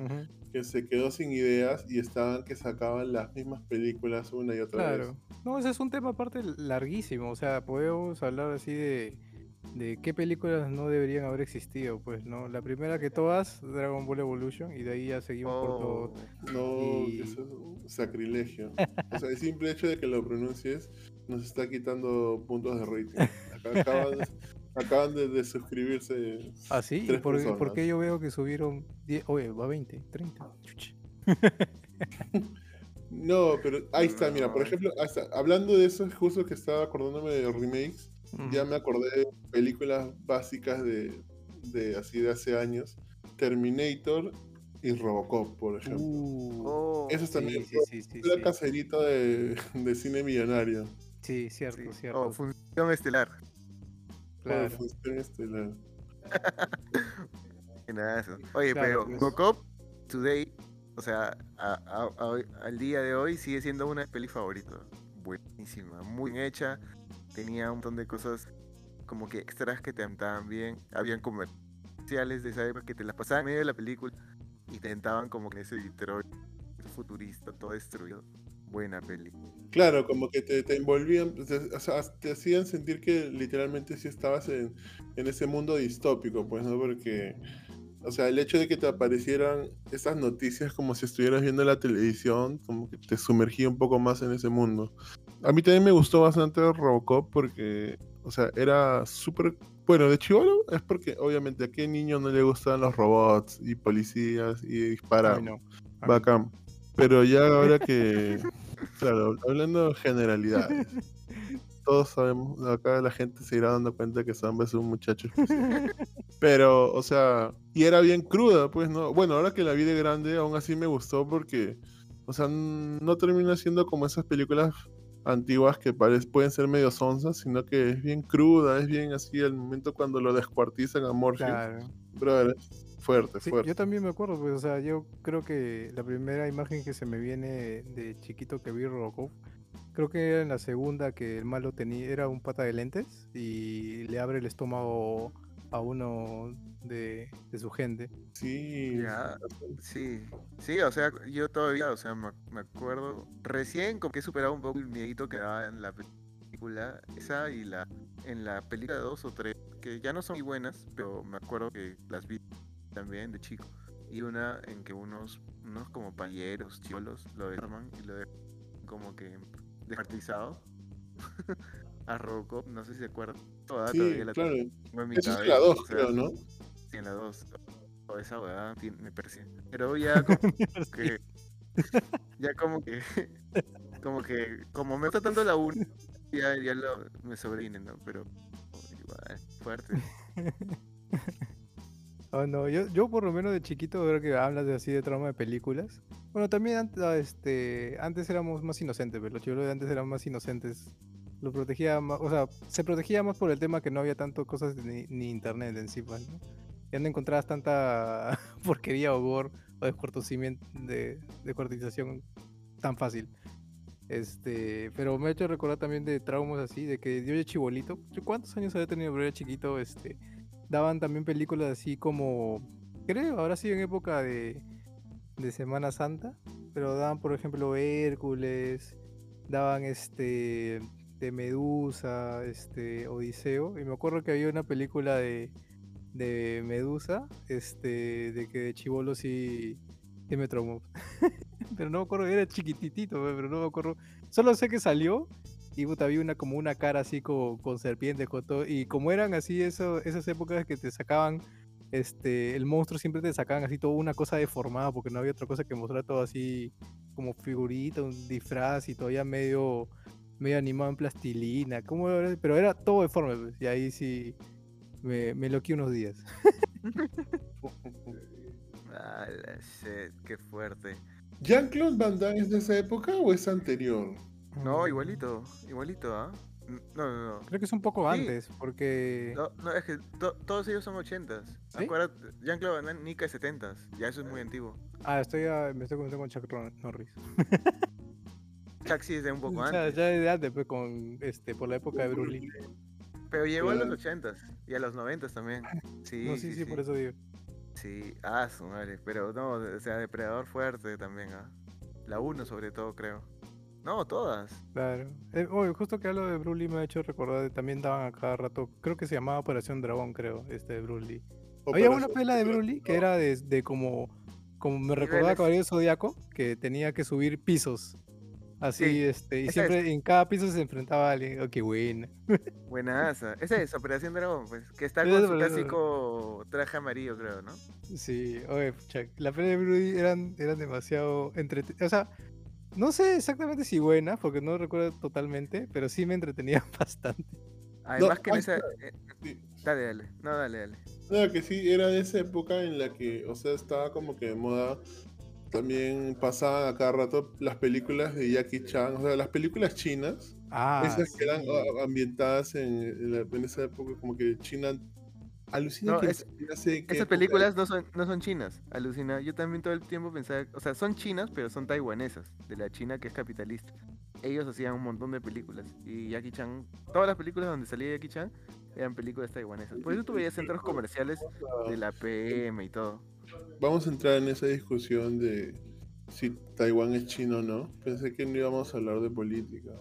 que se quedó sin ideas y estaban que sacaban las mismas películas una y otra vez. Claro. No, ese es un tema aparte larguísimo. O sea, podemos hablar así de, de qué películas no deberían haber existido. Pues, ¿no? La primera que todas, Dragon Ball Evolution, y de ahí ya seguimos por todo. oh, No, Y- que eso es un sacrilegio. O sea, el simple hecho de que lo pronuncies nos está quitando puntos de rating. Acaban, de- acaban de, de suscribirse. ¿Ah, sí? ¿Y por, por qué yo veo que subieron 10? Oye, va 20, 30. chuch. No, pero ahí está, mira, por ejemplo, hablando de eso, justo que estaba acordándome de remakes, ya me acordé de películas básicas de, de así de hace años, Terminator y Robocop, por ejemplo. Uh, Oh, Eso también sí, sí. caserito de, de cine millonario. Sí, cierto, cierto. Oh, función estelar. Claro. Qué nadazo. Oye, Claro, pero pues. Robocop Today, o sea, a- a- a al día de hoy sigue siendo una peli favorita. Buenísima, muy bien hecha. Tenía un montón de cosas como que extras que te entraban bien. Habían comerciales de esa época que te las pasaban en medio de la película y te como que ese Detroit futurista, todo destruido. Buena peli. Claro, como que te, te envolvían, te- o sea, te hacían sentir que literalmente sí estabas en, en ese mundo distópico, pues, ¿no? Porque, o sea, el hecho de que te aparecieran esas noticias como si estuvieras viendo la televisión, como que te sumergía un poco más en ese mundo. A mí también me gustó bastante Robocop porque, o sea, era súper... Bueno, de chivolo es porque obviamente a qué niño no le gustan los robots y policías y disparar. A mí no. Bacán. Pero ya ahora que, claro, hablando de generalidades, todos sabemos, acá la gente se irá dando cuenta que Samba es un muchacho especial. Pero, o sea, y era bien cruda, pues, ¿no? Bueno, ahora que la vi de grande, aún así me gustó porque, o sea, no termina siendo como esas películas antiguas que pueden ser medio sonzas, sino que es bien cruda, es bien así el momento cuando lo descuartizan a Morpheus. Claro. Brother, fuerte, Sí, fuerte. yo también me acuerdo, pues, o sea, yo creo que la primera imagen que se me viene de chiquito que vi Robocop, creo que era en la segunda que el malo tenía, era un pata de lentes y le abre el estómago a uno de, de su gente. Sí. Ya, sí, sí, o sea, yo todavía, o sea, me, me acuerdo, recién como que he superado un poco el miedito que daba en la película, esa y la, en la película 2 o 3, que ya no son muy buenas, pero me acuerdo que las vi también de chico, y una en que unos, unos como payeros, chivolos, lo desarman y lo dejan como que descartizado a Robocop, no sé si se acuerdan, toda, Sí, todavía la claro. tengo en mi Eso es la 2, o sea, creo, ¿no? Sí, en la 2. O esa tien- me persigue. Pero ya como que. Ya como que. Como que. Como me gusta tanto la 1, ya, ya lo, me sobrevine, ¿no? Pero. Igual, fuerte. Oh, no, yo, yo por lo menos de chiquito, ahora que hablas de así de trauma de películas. Bueno, también antes, este, antes éramos más inocentes, pero los chicos de antes eran más inocentes. Lo protegía más, o sea, se protegía más por el tema que no había tanto cosas ni, ni internet en sí, pues, ¿no? Ya no encontrabas tanta porquería o gore o de descuartización tan fácil. Este, pero me ha hecho recordar también de traumas así, de que yo de chibolito, ¿yo ¿cuántos años había tenido? Pero chiquito, este, daban también películas así como, creo, ahora sí en época de, de Semana Santa, pero daban por ejemplo Hércules, daban este de Medusa, este Odiseo, y me acuerdo que había una película de, de Medusa, este, de que de chivolo sí, sí me traumó. pero no me acuerdo, era chiquititito, pe, pero no me acuerdo. Solo sé que salió y puta, había una como una cara así como, con serpientes, con todo. Y como eran así eso, esas épocas que te sacaban, este, el monstruo siempre te sacaban así toda una cosa deformada, porque no había otra cosa que mostrar todo así como figurita, un disfraz y todavía medio, medio animado en plastilina. ¿cómo era? Pero era todo deforme, pues, y ahí sí me, me loqué unos días. Ah, la shit, qué fuerte. ¿Jean-Claude Van Damme es de esa época o es anterior? No, igualito, igualito, ¿ah? No, no, no. Creo que es un poco Sí. antes, porque... No, no, es que to- todos ellos son ochentas. ¿Sí? Acuérdate, Jean-Claude Van Damme, Nika es setentas. Ya eso es muy antiguo. Ah, estoy a- me estoy confundiendo con Chuck Norris. Chuck sí es de un poco O sea, antes. ya de antes, pues, con, este, por la época de Bruce Lee. Pero llegó a los Claro. ochentas y a los noventas también. Sí, no, sí, sí, por eso digo. Sí, ah, su madre. Pero no, o sea, Depredador fuerte también, ¿ah? La 1 sobre todo, creo. No, todas. Claro. Eh, oye, justo que hablo de Lee me ha hecho recordar, de- también daban a cada rato, creo que se llamaba Operación Dragón, creo, este de Lee. Había una pela de Lee que era de, de como, como me recordaba. Caballero Zodíaco, que tenía que subir pisos. Así, Sí, este, y esa es. siempre en cada piso se enfrentaba a alguien. Oh, qué buena. Buenaza. Esa es Operación Dragón, pues. Que está con es su clásico traje amarillo, creo, ¿no? Sí, oye, pucha, la peli de Lee eran, eran demasiado entretenidas. O sea, no sé exactamente si buenas, porque no recuerdo totalmente, pero sí me entretenían bastante. Además que en esa. eh, Sí. Dale, dale. No, dale, dale. No, que sí, era de esa época en la que, o sea, estaba como que de moda. También pasaban a cada rato las películas de Jackie Chan, o sea, las películas chinas, Ah, esas que eran ambientadas en, en la- en esa época, como que China. Alucina No, que es- qué Esas películas no son, no son chinas, alucina. Yo también todo el tiempo pensaba, o sea, son chinas, pero son taiwanesas, de la China que es capitalista. Ellos hacían un montón de películas. Y Jackie Chan, todas las películas donde salía Jackie Chan eran películas taiwanesas. Por eso tú veías centros comerciales de la PM y todo. Vamos a entrar en esa discusión de si Taiwán es chino o no. Pensé que no íbamos a hablar de política.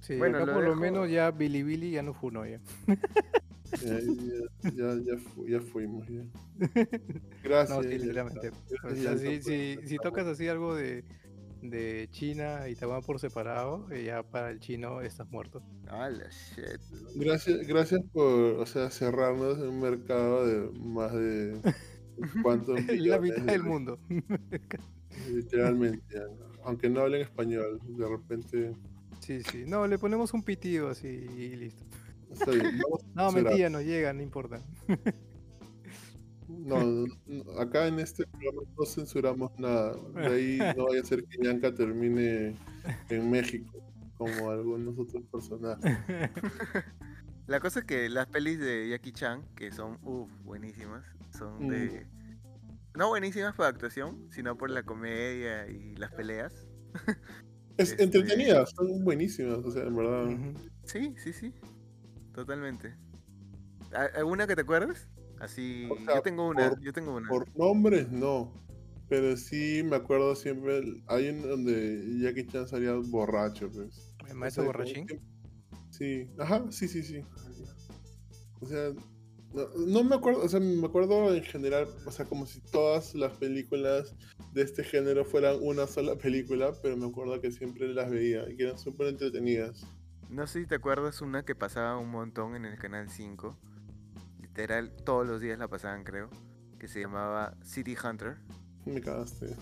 Sí, Bueno, acá lo por lo menos ya Billy Billy ya no funó ya. Ya, ya, ya, fu- ya fuimos. Ya. Gracias. No, sí, literalmente. O Gracias, sea, si, si, si tocas así algo de, de China y Taiwán por separado, eh, ya para el chino estás muerto. Ah, la shit. Gracias, gracias por o sea, cerrarnos en un mercado de más de cuántos La mitad de- del mundo. Literalmente, ya. aunque no hablen español, de repente Sí, sí. No, le ponemos un pitido así y listo. Está bien. No, mentira, no llega, no importa. No, acá en este programa no censuramos nada. De ahí no vaya a ser que Yanka termine en México, como algunos otros personajes. La cosa es que las pelis de Jackie Chan, que son, uff, buenísimas, son Mm. de... No buenísimas por actuación, sino por la comedia y las peleas. Es Este- entretenidas, son buenísimas, o sea, en verdad. Sí, sí, sí. Totalmente. ¿A- ¿Alguna que te acuerdes? Así. O sea, yo tengo una, por- yo tengo una. Por nombres no, pero sí me acuerdo siempre, hay un donde Jackie Chan salía borracho, pues. El O maestro sea, borrachín. Sí, ajá, sí, sí, sí. O sea, no, no me acuerdo, o sea, me acuerdo en general, o sea, como si todas las películas de este género fueran una sola película, pero me acuerdo que siempre las veía y que eran súper entretenidas. No sé si te acuerdas una que pasaba un montón en el canal 5. Literal, todos los días la pasaban, creo. Que se llamaba City Hunter. Me cagaste.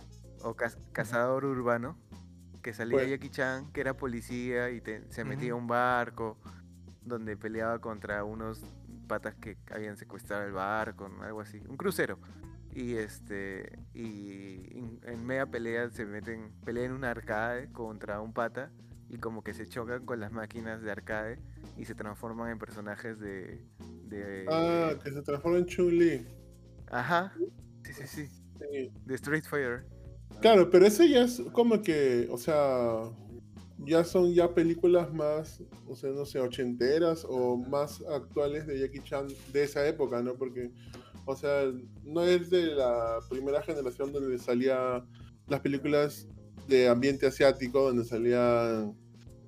O Caz- Cazador Urbano. Que salía Bueno. Jackie Chan, que era policía y te- se metía a un barco. Donde peleaba contra unos patas que habían secuestrado el barco, algo así. Un crucero. Y este. Y en, en media pelea se meten. Pelean en un arcade contra un pata. Y como que se chocan con las máquinas de arcade. Y se transforman en personajes de. de Ah, que se transforma en Chun-Li. Ajá. Sí, sí, sí. Sí. De Street Fighter. Claro, pero ese ya es como que, o sea, ya son ya películas más, o sea, no sé, ochenteras o más actuales de Jackie Chan de esa época, ¿no? Porque, o sea, no es de la primera generación donde salía las películas de ambiente asiático, donde salían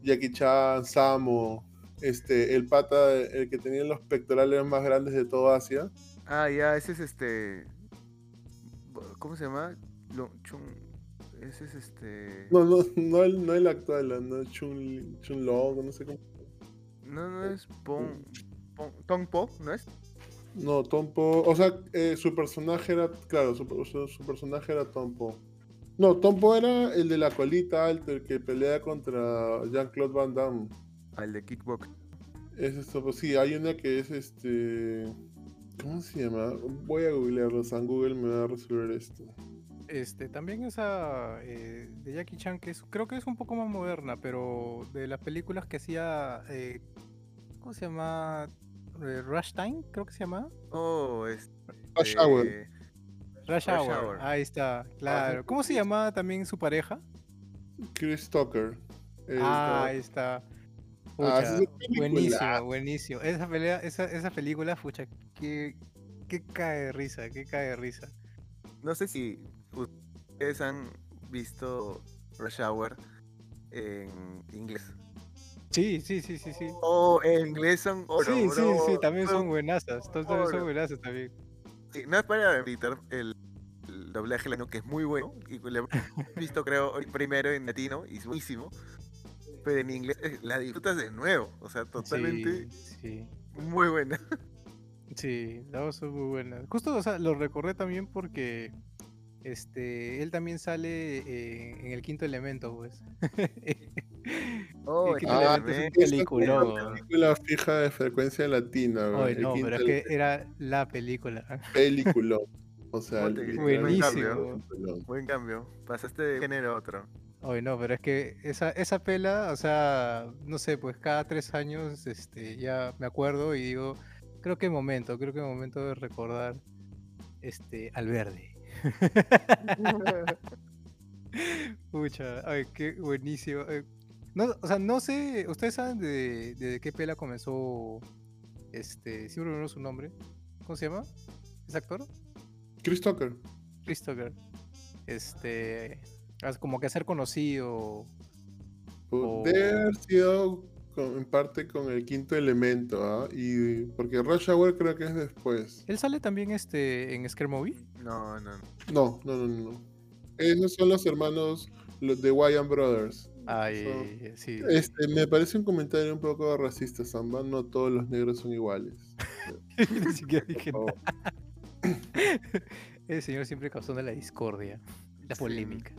Jackie Chan, Samo, este, el pata, el que tenía los pectorales más grandes de toda Asia. Ah, ya, ese es este. ¿Cómo se llama? Lo- Chun- Ese es este. No, no, no el, no el actual, no Chun, Chun Long, no sé cómo. No, no es Pong. Pong- Tong Po, ¿no es? No, Tompo. O sea, eh, su personaje era. Claro, su, su- su personaje era Tompo. No, Tompo era el de la colita alta, el que pelea contra Jean-Claude Van Damme. Al de Kickbox. Es esto, pues sí, hay una que es este. ¿Cómo se llama? Voy a googlearlo, San Google me va a resolver esto. Este, también esa eh, de Jackie Chan, que es, creo que es un poco más moderna, pero de las películas que hacía, eh, ¿cómo se llama? Eh, Rush Time, creo que se llama. Oh, es. Rush Hour. Rush, Rush Hour. Hour. Ahí está, claro. ¿Cómo se llamaba también su pareja? Chris Tucker. Eh, Ah, ahí está. Ah, Pucha, es buenísimo, buenísimo. Esa, pelea, esa, esa película, pucha, qué, qué cae de risa, qué cae de risa. No sé si ustedes han visto Rush Hour en inglés. Sí, sí, sí, sí, sí. Oh, en inglés son oro, sí, sí, bro. sí, también son buenasas. todas También son oro. buenasas también. No es para evitar el, el doblaje latino, que es muy bueno. Y lo he visto, creo, primero en latino y es buenísimo. Pero en inglés eh, la disfrutas de nuevo. O sea, totalmente Sí, sí. muy buena. Sí, dos son muy buenas. Justo, o sea, lo recordé también porque este él también sale eh, en el quinto elemento, pues. Oh, Ah, es un esa es una weón. película fija de frecuencia latina, el no, pero es que era la película. película. O sea, que- Buenísimo. película. Buen cambio. Pasaste de género a otro. Oye, no, pero es que esa, esa pela, o sea, no sé, pues cada tres años este, ya me acuerdo y digo, creo que momento, creo que momento de recordar este, al verde. Pucha, ay, qué buenísimo. eh, No, o sea, no sé, ¿ustedes saben de, de qué pela comenzó este, siempre me su nombre? ¿Cómo se llama? ¿Es actor? Chris Tucker. Christopher. Este, as- como que a ser conocido. Pu- O- Debe haber sido con- en parte con el quinto elemento, ¿ah? Y porque Rush Hour creo que es después. Él sale también este en Scare Movie. No, no. no. No, no, no, no. Esos son los hermanos los de Wyan Brothers. Ay, sí. Este, me parece un comentario un poco racista, Samba. No todos los negros son iguales. Ni siquiera dije nada. El señor siempre causando la discordia, la Sí. polémica.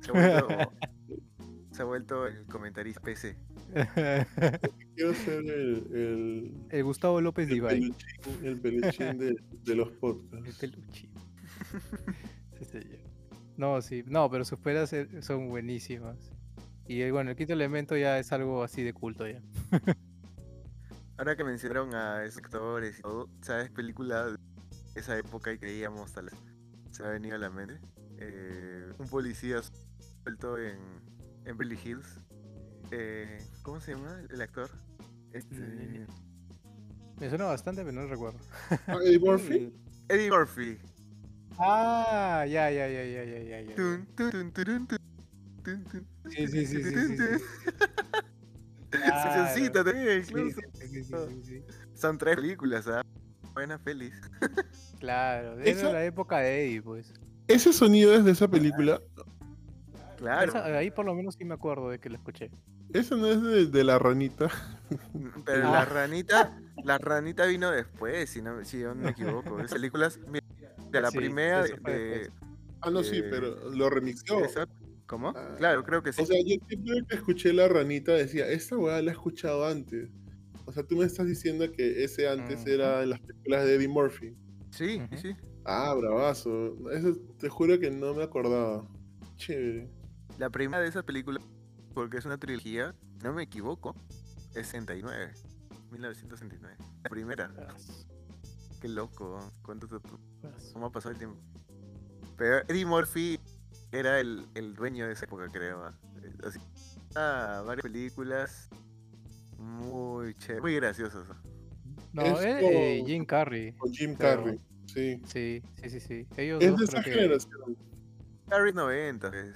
Se ha vuelto, se ha vuelto el comentarista PC. quiero ser el, el, El Gustavo López el Divine. peluchín, el peluchín de, de los El podcasts. Sí, señor. No, sí. No, pero sus pelas eh, son buenísimas. Y bueno, el quinto elemento ya es algo así de culto ya. Ahora que mencionaron a esos actores y todo, ¿sabes? Película de esa época y creíamos tal vez se ha venido a la mente. Eh, un policía suelto en, en Beverly Hills. Eh, ¿Cómo se llama el actor? Este, Eh, Me suena bastante, pero no recuerdo. Eddie Murphy. Eddie Murphy. Ah, ya, ya, ya, ya, ya, ya, ya. Tun, tun, tun, Sí, sí, sí, Claro. también, incluso. Son tres películas, ¿ah? Buenas pelis. Claro, Esa- la época de Eddie, pues. Ese sonido es de esa película. Claro. Esa- ahí por lo menos sí me acuerdo de que la escuché. Ese no es de, de la ranita. Pero Ah. la ranita, la ranita vino después, si no, si yo no me equivoco. Esas películas, mira, la Sí, primera de, eso de-. Ah, no, sí, pero lo remixó. de esa- ¿Cómo? Ah. Claro, creo que sí. O sea, yo siempre que escuché la ranita decía, esta weá la he escuchado antes. O sea, tú me estás diciendo que ese antes era en las películas de Eddie Murphy. sí, sí. Ah, bravazo. Eso te juro que no me acordaba. Chévere. La primera de esas películas, porque es una trilogía, no me equivoco, es 69. 1969. La primera. Qué loco. ¿Cuánto te- ¿Cómo ha pasado el tiempo? Pero Eddie Murphy era el, el dueño de esa época, creo. ah. Eh, Así, ah, varias películas muy chéveres, muy graciosas. ah. No, Es eh, eh, Jim Carrey. Con Jim Pero- Carrey. Sí. Sí, sí, sí, sí. Ellos Es dos de esa que... generación. Harry 90, es.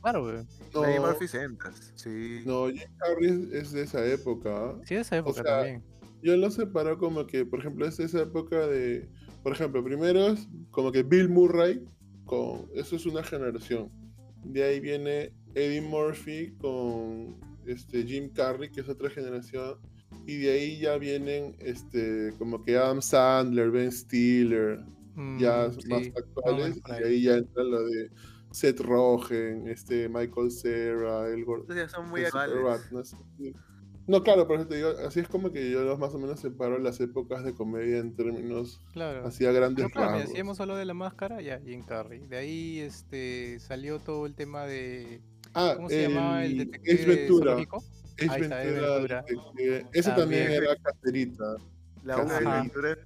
Claro, güey. No, Murphy 60, sí. no, Jim Carrey es, de esa época. ¿ah? Sí, de esa época sea, también. Yo lo separo como que, por ejemplo, es esa época de. Por ejemplo, primero es como que Bill Murray, con. Eso es una generación. De ahí viene Eddie Murphy con este Jim Carrey, que es otra generación. Y de ahí ya vienen este como que Adam Sandler, Ben Stiller, ya Mm, más sí, más actuales. por Y ahí. ahí ya entra lo de Seth Rogen, este Michael Cera, el gordo. Entonces ya son muy actuales. ¿no? No, claro, por eso te digo, así es como que yo más o menos separo las épocas de comedia en términos Claro. así a grandes Pero claro, mira, rasgos. si hemos hablado de la máscara, ya, Jim Carrey. De ahí este, salió todo el tema de. Ah, ¿Cómo se llamaba el el detective Ace Ventura. está, Ace Ventura, Ventura. detective. Ese también, También. era caterita. La hoja de Ajá. aventura,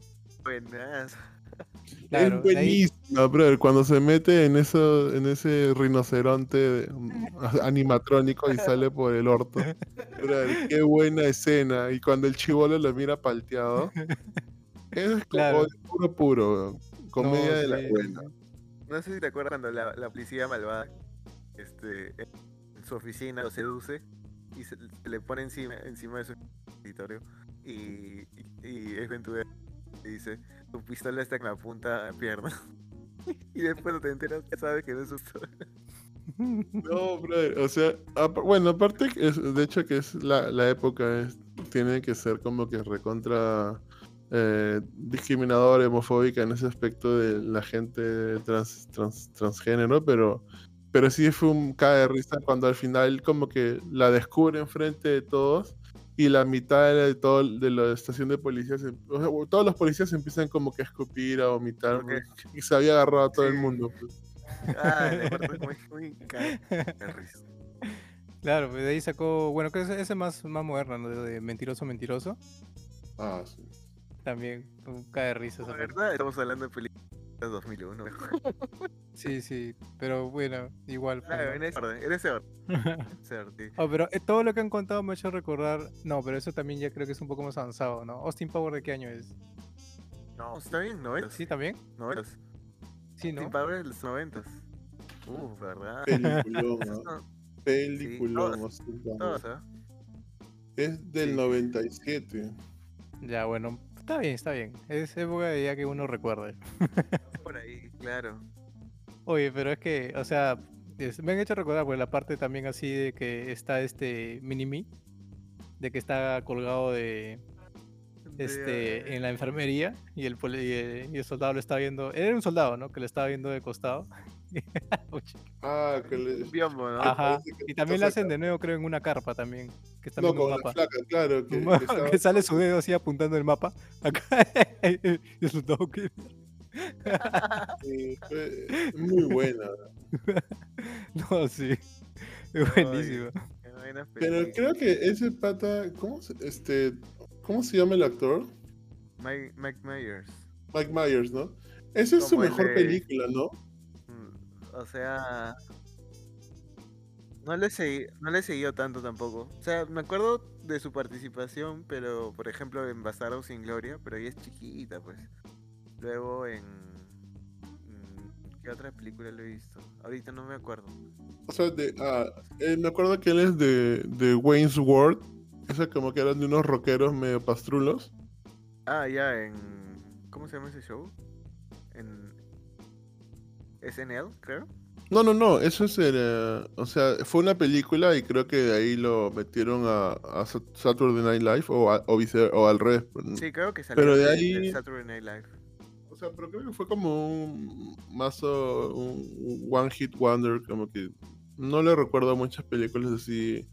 buenas. Claro, es de buenísima, brother. Cuando se mete en eso, en ese rinoceronte mm, animatrónico y sale por el orto. Brother, qué buena escena. Y cuando el chivolo lo mira palteado. Es como Claro. puro puro. Comedia No, de la sí, buena. No sé si te acuerdas cuando la, la policía malvada este, en su oficina lo seduce y se, se le pone encima, encima de su escritorio y, y, y es Ventura y dice, tu pistola está en la punta de pierna. y después te enteras que sabe que no es su No, brother, o sea, bueno, aparte, es, de hecho que es la, la época, es- tiene que ser como que recontra eh, discriminadora, homofóbica en ese aspecto de la gente trans, trans- transgénero, pero Pero sí fue un cae de risa cuando al final como que la descubre enfrente de todos y la mitad de todo de la estación de policías, em- o sea, todos los policías empiezan como que a escupir, a vomitar, y se había agarrado a todo el mundo. pues. Ah, muy, muy cae de risa. Claro, pues de ahí sacó, bueno, que ese, ese más, más moderno, ¿no? De Mentiroso, Mentiroso. Ah, sí. También, un cae de risa parte. verdad, estamos hablando de películas de 2001. Sí, sí, pero bueno, igual. pues, Claro, ¿no? en ese orden, en ese orden. en ese orden, sí. Oh, pero eh, todo lo que han contado me ha hecho recordar. No, pero eso también ya creo que es un poco más avanzado, ¿no? Austin Power de qué año es? No, está bien, noventas. ¿Sí también? Noventas. Sí, ¿no? Sin Power de los noventas. Uh, ¿verdad? Peliculón, Peliculón. todos- Austin Powers. todos, ¿ah? Es del Sí. 97. Ya, bueno, está bien, está bien. Es época de ya que uno recuerde. Por ahí, claro. Oye, pero es que, o sea, es- me han hecho recordar, pues la parte también así de que está este mini-me, de que está colgado de, este, en la enfermería y el, y el, y el soldado lo está viendo. Era un soldado, ¿no? Que lo estaba viendo de costado. Ah, que le... Un biombo, ¿no? Ajá. Y también lo hacen de nuevo, creo, en una carpa también. Que está No, viendo un con la mapa. flaca, claro. Que, Un que mapa estaba- que sale su dedo así apuntando el mapa. Acá. y el soldado que. Sí, fue muy buena. No, sí. Es buenísimo. Pero creo que ese pata, ¿cómo se, este, ¿cómo se llama el actor? Mike, Mike Myers. Mike Myers, ¿no? Esa es su mejor de- película, ¿no? O sea. No le, seguí, no le siguió tanto tampoco. O sea, me acuerdo de su participación, pero por ejemplo en Bastardo sin Gloria, pero ella es chiquita, pues. Luego en. ¿Qué otra película lo he visto? Ahorita no me acuerdo. O sea, de, ah, eh, me acuerdo que él es de, de Wayne's World. Esa como que eran de unos rockeros medio pastrulos. Ah, ya, en. ¿Cómo se llama ese show? En. SNL, creo. No, no, no, eso es, eh, o sea, fue una película y creo que de ahí lo metieron a, a Sat- Saturday Night Live o, a- o, vice- o al revés. Sí, creo que salió Pero de ahí- Saturday Night Live. O sea, pero creo que fue como un mazo, un un one hit wonder, como que no le recuerdo muchas películas así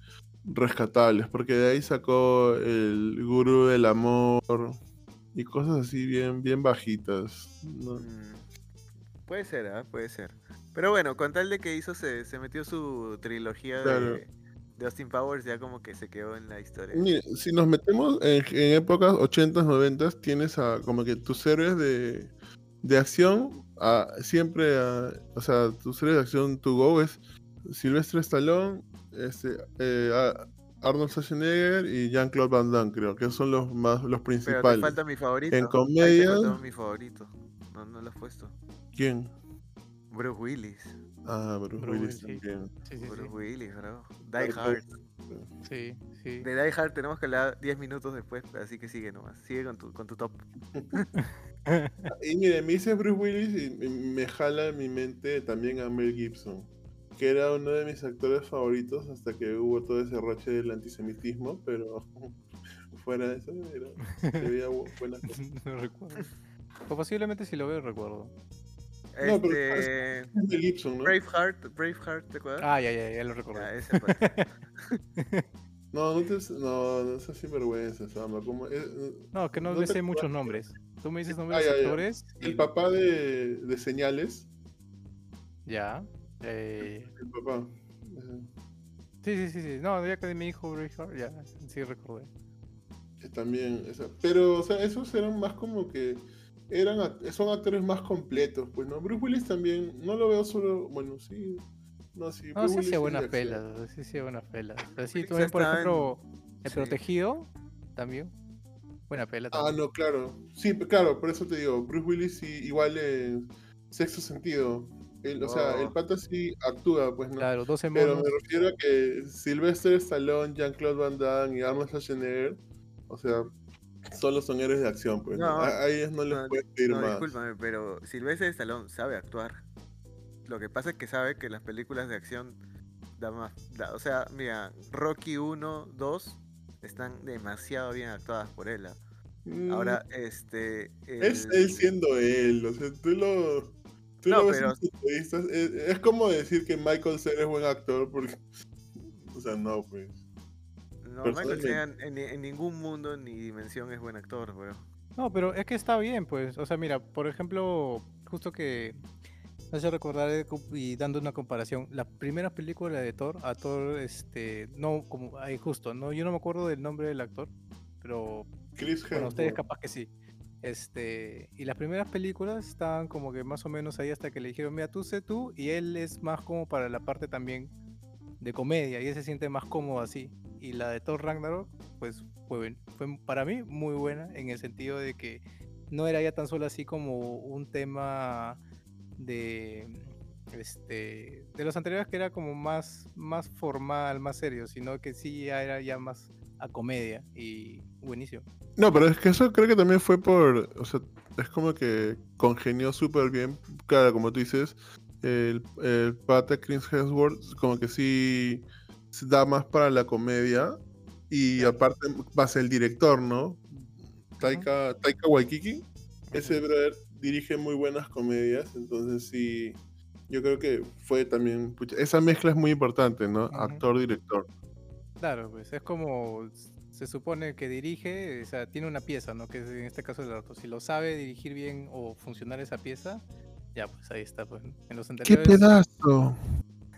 rescatables, porque de ahí sacó el gurú del amor y cosas así bien, bien bajitas. ¿no? Mm, Puede ser, ¿ah? Puede ser. Pero bueno, con tal de que hizo, se, se metió su trilogía Claro. de, de Austin Powers, ya como que se quedó en la historia. Mire, si nos metemos en, en épocas 80s, 90s, tienes a como que tus héroes de, de acción, a, siempre, a- o sea, tus héroes de acción to go es Sylvester Stallone, este, eh, a- Arnold Schwarzenegger y Jean-Claude Van Damme, creo que son los más los Pero te principales. falta mi favorito. En Ahí te comedia- faltó mi favorito. No, no lo has puesto. ¿Quién? Bruce Willis. Ah, Bruce Bruce Willis sí. también. Sí, sí, Bruce sí. Willis, bro. Die Hard. Sí, sí. De Die Hard tenemos que hablar 10 minutos después, así que sigue nomás. Sigue con tu, con tu top. Y mire, me dice Bruce Willis y me- jala en mi mente también a Mel Gibson, que era uno de mis actores favoritos hasta que hubo todo ese roche del antisemitismo, pero fuera de eso, era, se veía bu- buenas cosas. no recuerdo. O posiblemente si lo veo, recuerdo. No, pero Este. Es Mel Gibson, ¿no? Braveheart, Braveheart, ¿te acuerdas? Ah, ya, ya, ya lo recuerdo. Ya, ese fue. No, no, te, no, no seas sinvergüenza, Sama. como- eh, No, que no, ¿No me sé muchos nombres. Tú me dices nombres Ah, de ya, ya. actores. el y- papá de, de Señales, Ya. eh, el papá. Sí, sí, sí, sí. No, ya que me dijo Braveheart, ya, sí recordé. también, esa- pero, o sea, esos eran más como que eran act- son actores más completos, pues, ¿no? Bruce Willis también, no lo veo solo, bueno, sí, no, sí, No, sí hacía buenas pelas, sí hacía buenas pelas. Pero sí, Willis también, por en- ejemplo, El sí. Protegido, también. Buena pela Ah, también. no, claro, sí, claro, por eso te digo, Bruce Willis sí, igual en sexto sentido, el, o sea, el pata sí actúa, pues, ¿no? Claro, 12 Pero me refiero a que Sylvester Stallone, Jean-Claude Van Damme y Arnold Schwarzenegger, o sea, solo son héroes de acción, pues. ¿no? No, A, a ellos no les no, puedes pedir No, más. discúlpame, pero Sylvester Stallone sabe actuar. Lo que pasa es que sabe que las películas de acción da más. da- o sea, mira, Rocky 1, 2 están demasiado bien actuadas por él. ¿ah? Mm, Ahora, este. es él siendo él, o sea, tú lo. Tú No, lo ves en pero- entrevistas, es, es como decir que Michael Cera es buen actor porque... O sea, no, pues. No, Michael. Cera en, en ningún mundo ni dimensión es buen actor, bro. No, pero es que está bien, pues. O sea, mira, por ejemplo, justo que me hace recordar eh, y dando una comparación, la primera película de Thor, a Thor, este, no, como ahí justo, no, yo no me acuerdo del nombre del actor, pero Chris bueno, ustedes Hemsworth. capaz que sí. Este, y las primeras películas estaban como que más o menos ahí hasta que le dijeron, mira, tú sé tú, y él es más como para la parte también de comedia, y se siente más cómodo así. Y la de Thor Ragnarok, pues fue para mí muy buena, en el sentido de que no era ya tan solo así como un tema de este de los anteriores que era como más más formal, más serio, sino que sí ya era ya más a comedia y buenísimo. No, pero es que eso creo que también fue por. O sea, es como que congenió súper bien. Claro, como tú dices, el, el pata Chris Hemsworth, como que sí se da más para la comedia. Y aparte, más el director, ¿no? Taika, Taika Waikiki. Ese brother dirige muy buenas comedias. Entonces, sí. Yo creo que fue también. esa mezcla es muy importante, ¿no? Actor-director. Claro, pues es como se supone que dirige, o sea, tiene una pieza, ¿no? Que es en este caso el auto. Si lo sabe dirigir bien o funcionar esa pieza, ya pues ahí está, pues. En los ¡Qué pedazo!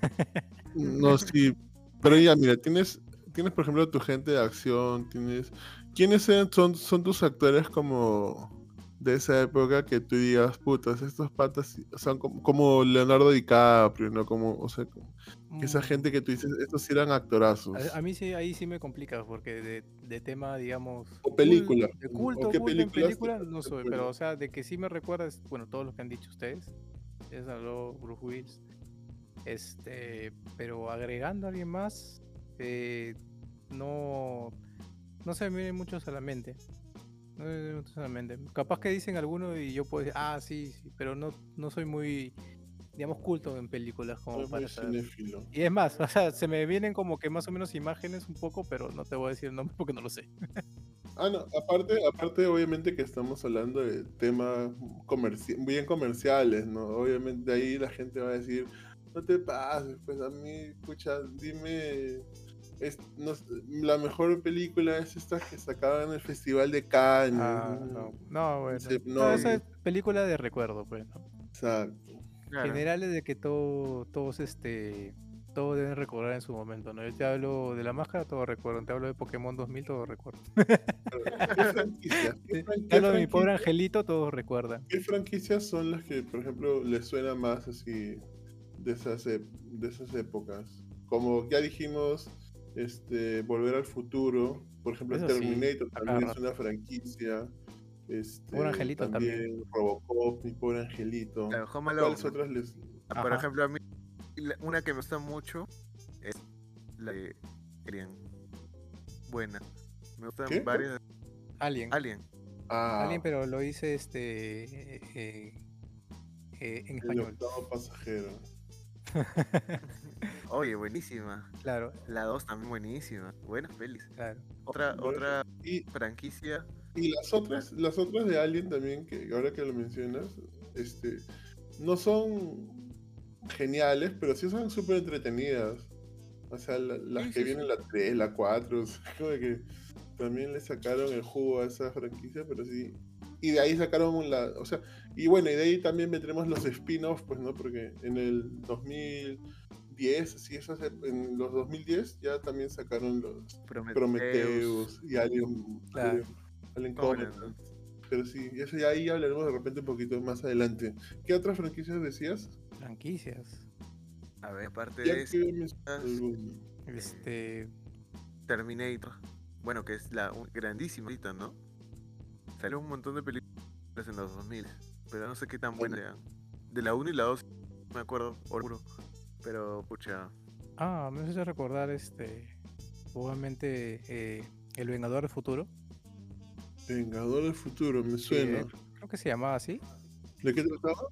No, sí. Pero ya, mira, tienes, tienes por ejemplo tu gente de acción, tienes... ¿Quiénes son, son tus actores como de esa época que tú digas, putas, estos patas son como, como Leonardo DiCaprio, ¿no? Como, o sea, como que esa Mm, gente que tú dices, estos sí eran actorazos. A, a mí sí, ahí sí me complica, porque de, de tema, digamos... O cul- película, De ¿o culto, qué culto en película, no soy, pero o sea, de que sí me recuerdas, bueno, todos los que han dicho ustedes, es habló Bruce Willis, este, pero agregando a alguien más, eh, no, no se me vienen muchos a la mente. No me vienen muchos a la mente. Capaz que dicen alguno y yo puedo decir, ah, sí, sí, pero no, no soy muy, digamos, culto en películas como Soy para saber. Y es más, o sea, se me vienen como que más o menos imágenes un poco, pero no te voy a decir el nombre porque no lo sé. Ah, no, aparte, aparte obviamente que estamos hablando de temas comerci- bien comerciales, ¿no? Obviamente ahí la gente va a decir, no te pases, pues a mí, pucha, dime, es, no sé, la mejor película es esta que sacaban en el Festival de Cannes. Ah, no, no, bueno. No, no, esa es película de recuerdo, pues, ¿no? Exacto. Claro. Generales de que todo, todos, este, todos deben recordar en su momento, ¿no? Yo te hablo de la máscara, todos recuerdan. Te hablo de Pokémon 2000, todos recuerdan. ¿Qué franquicias? ¿Qué Te hablo de mi pobre angelito, todos recuerdan. ¿Qué franquicias son las que, por ejemplo, les suena más así de esas, de esas épocas? Como ya dijimos, este, Volver al Futuro, por ejemplo, Eso sí, Terminator cada también es rato. una franquicia. Este, Pobre Angelito también. Robocop, mi pobre angelito. Claro, ¿Cuáles otras les.? Ah, Por Ajá. ejemplo, a mí, una que me gusta mucho es la de Alien. Buena. Me gustan ¿Qué? varias. Alien. Alien. Ah, Alien, pero lo hice este eh, eh, en el español. octavo pasajero. Oye, buenísima. Claro, La 2 también buenísima. Buenas pelis. claro. Otra, Bueno, otra Y, franquicia. y las otras, las otras de Alien también, que ahora que lo mencionas, este, no son geniales, pero sí son súper entretenidas. O sea, la- las Sí, que sí, vienen sí. la 3, la 4, o sea, como que también le sacaron el jugo a esa franquicia, pero sí. Y de ahí sacaron la. O sea, y bueno, y de ahí también vendremos los spin-offs, pues, ¿no? Porque en el 2010, sí, esas, ep- en los 2010 ya también sacaron los Prometheus. Prometheus y Alien, Claro. Alien. Pero sí, eso ya ahí hablaremos de repente un poquito más adelante. ¿Qué otras franquicias decías? Franquicias. A ver, aparte Ya de eso. Este. Terminator. Bueno, que es la grandísima ahorita, ¿no? Salió un montón de películas en los 2000, pero no sé qué tan buenas sean. De la 1 y la 2, me acuerdo, seguro. Pero, pucha, Ah, me hace recordar este. Obviamente, eh, El Vengador del Futuro. Vengador del Futuro, me suena. eh, creo que se llamaba así. ¿De qué trataba?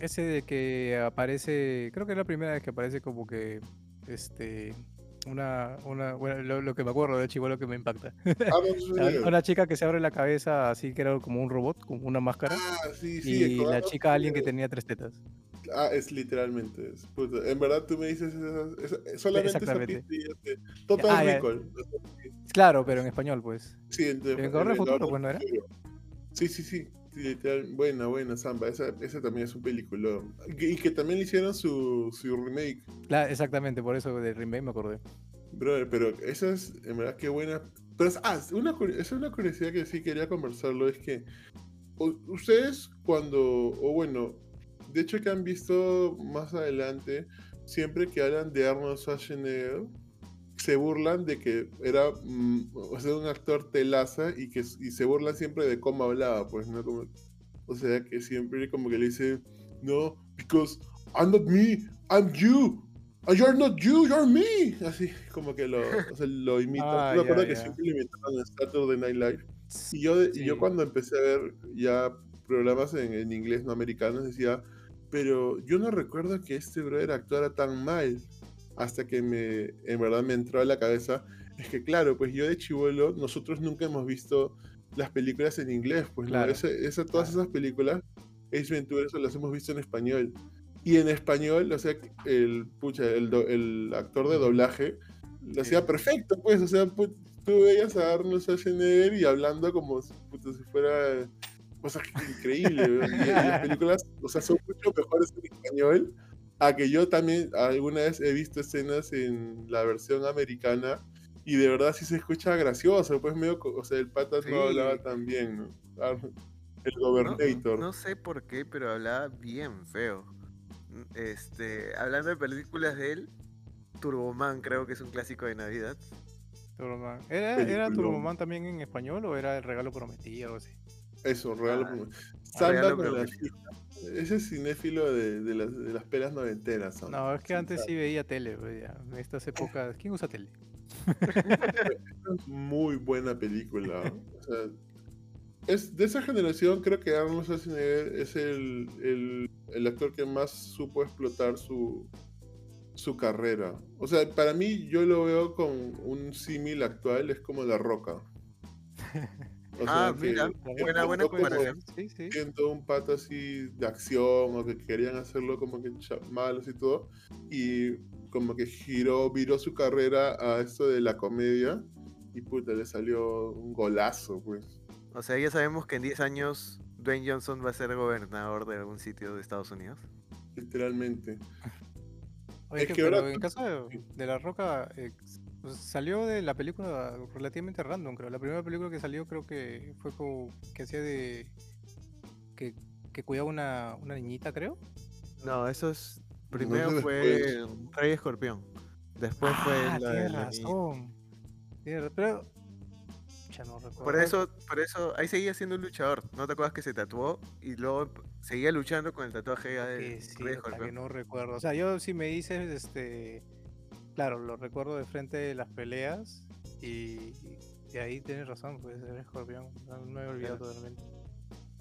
Ese de que aparece. Creo que es la primera vez que aparece como que. Este. Una. una bueno, lo, lo que me acuerdo de chivo, lo que me impacta. Ah, no. Una chica que se abre la cabeza así que era como un robot, como una máscara. Ah, sí, sí. y la chica alguien que tenía tres tetas. Ah, es literalmente eso. Puta, En verdad tú me dices solamente esa Total Ah, ya. Claro, pero en español, pues. Sí, en ¿El Vengador del Futuro, pues, no era? Sí, sí, sí. Sí, literal, buena, buena, Samba. Esa, esa también es un película. Y que también le hicieron su, su remake. Exactamente, por eso del remake me acordé. Brother, pero esa es, en verdad, qué buena. Pero, ah, una, es una curiosidad que sí quería conversarlo. Es que ustedes, cuando, o bueno, de hecho, que han visto más adelante, siempre que hablan de Arnold Schwarzenegger, se burlan de que era mm, o sea, un actor telaza y que y se burlan siempre de cómo hablaba, pues, ¿no? Como, o sea, que siempre como que le dice, no, because I'm not me, I'm you. And you're not you, you're me. Así, como que lo, o sea, lo imitan. Ah, Yo me acuerdo que siempre lo imitaban en Saturday Night Live. Y yo, y yo cuando empecé a ver ya programas en, en inglés no americanos decía, pero yo no recuerdo que este brother actuara tan mal. Hasta que me, en verdad me entró a la cabeza, es que claro, pues yo de chivolo, nosotros nunca hemos visto las películas en inglés, pues ¿no? Claro. Ese- esa, todas Claro. esas películas, Ace Ventura, las hemos visto en español. Y en español, o sea, el, pucha, el, do- el actor de doblaje lo hacía perfecto, pues, o sea, tú veías a Arnold Schwarzenegger y hablando como si, puta, si fuera cosa increíble, weón. y, y las películas, o sea, son mucho mejores en español, a que yo también alguna vez he visto escenas en la versión americana y de verdad sí se escucha gracioso, pues medio, o sea, el pata Sí. no hablaba tan bien, ¿no? Arnold- El Gobernator. no sé por qué, pero hablaba bien feo. Este, hablando de películas de él, Turboman creo que es un clásico de Navidad. Turboman. ¿Era, ¿Era. Turboman también en español o era el regalo prometido o así? Eso, regalo. Ah, regalo Samba con la. Ese es cinéfilo de, de las, de las pelas noventeras. Samba. No, es que antes sabe. sí veía tele, pues, ya. En estas épocas. ¿Quién usa tele? Es muy buena película. o sea, es de esa generación, creo que Arnold Schwarzenegger es el, el, el actor que más supo explotar su, su carrera. O sea, para mí yo lo veo con un símil actual, es como La Roca. O Ah, mira, que buena- buena comparación. Sí, sí. un pato así de acción o que querían hacerlo como que malos y todo y como que giró viró su carrera a esto de la comedia y puta le salió un golazo pues O sea, ya sabemos que en 10 años Dwayne Johnson va a ser gobernador de algún sitio de Estados Unidos. literalmente Oye, Es que- que pero ahora en caso de, de La Roca, eh, pues, salió de la película relativamente random, creo. La primera película que salió creo que fue como que hacía de... que, que cuidaba una, una niñita, creo. No, eso es. Primero fue fue Rey Escorpión. Después fue ah, la de tienes la razón. Tienes pero... Ya no recuerdo. Por eso, por eso, ahí seguía siendo un luchador. ¿No te acuerdas que se tatuó y luego seguía luchando con el tatuaje de sí, Rey hasta que Escorpión? no recuerdo. O sea, yo si me dices, este... Claro, lo recuerdo de frente de las peleas y, y ahí tienes razón, pues el escorpión. No, no me he olvidado totalmente.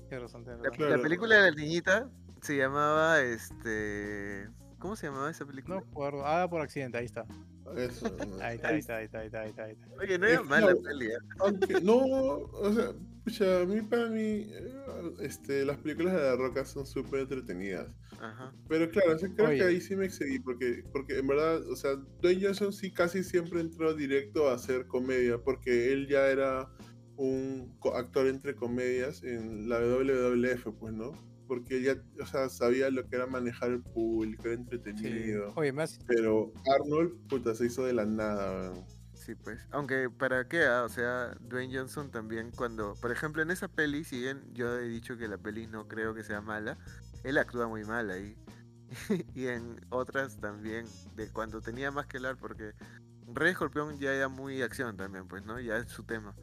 Tienes razón, tienes La, razón. la Claro. película de la niñita se llamaba este. ¿Cómo se llamaba esa película? No recuerdo. Ah, por accidente, ahí está. eso Ahí está, ahí está, ahí está, ahí está, ahí está. ahí está. Oye, no Es era que mala peli. ¿eh? aunque no o sea pucha, a mí para mí este las películas de la roca son súper entretenidas Ajá. Pero claro, o sea, creo Oye. que ahí sí me excedí, porque, porque en verdad, o sea, Dwayne Johnson sí casi siempre entró directo a hacer comedia, porque él ya era un co- actor entre comedias en la WWF, pues, ¿no? Porque ya, o sea, sabía lo que era manejar el público, era Sí. entretenido. Oye, más. Pero Arnold, puta, se hizo de la nada, weón. Sí, pues. Aunque, ¿para qué? ah? O sea, Dwayne Johnson también cuando... Por ejemplo, en esa peli, si bien yo he dicho que la peli no creo que sea mala, él actúa muy mal ahí. y en otras también, de cuando tenía más que hablar, porque Rey Escorpión ya era muy acción también, pues, ¿no? Ya es su tema.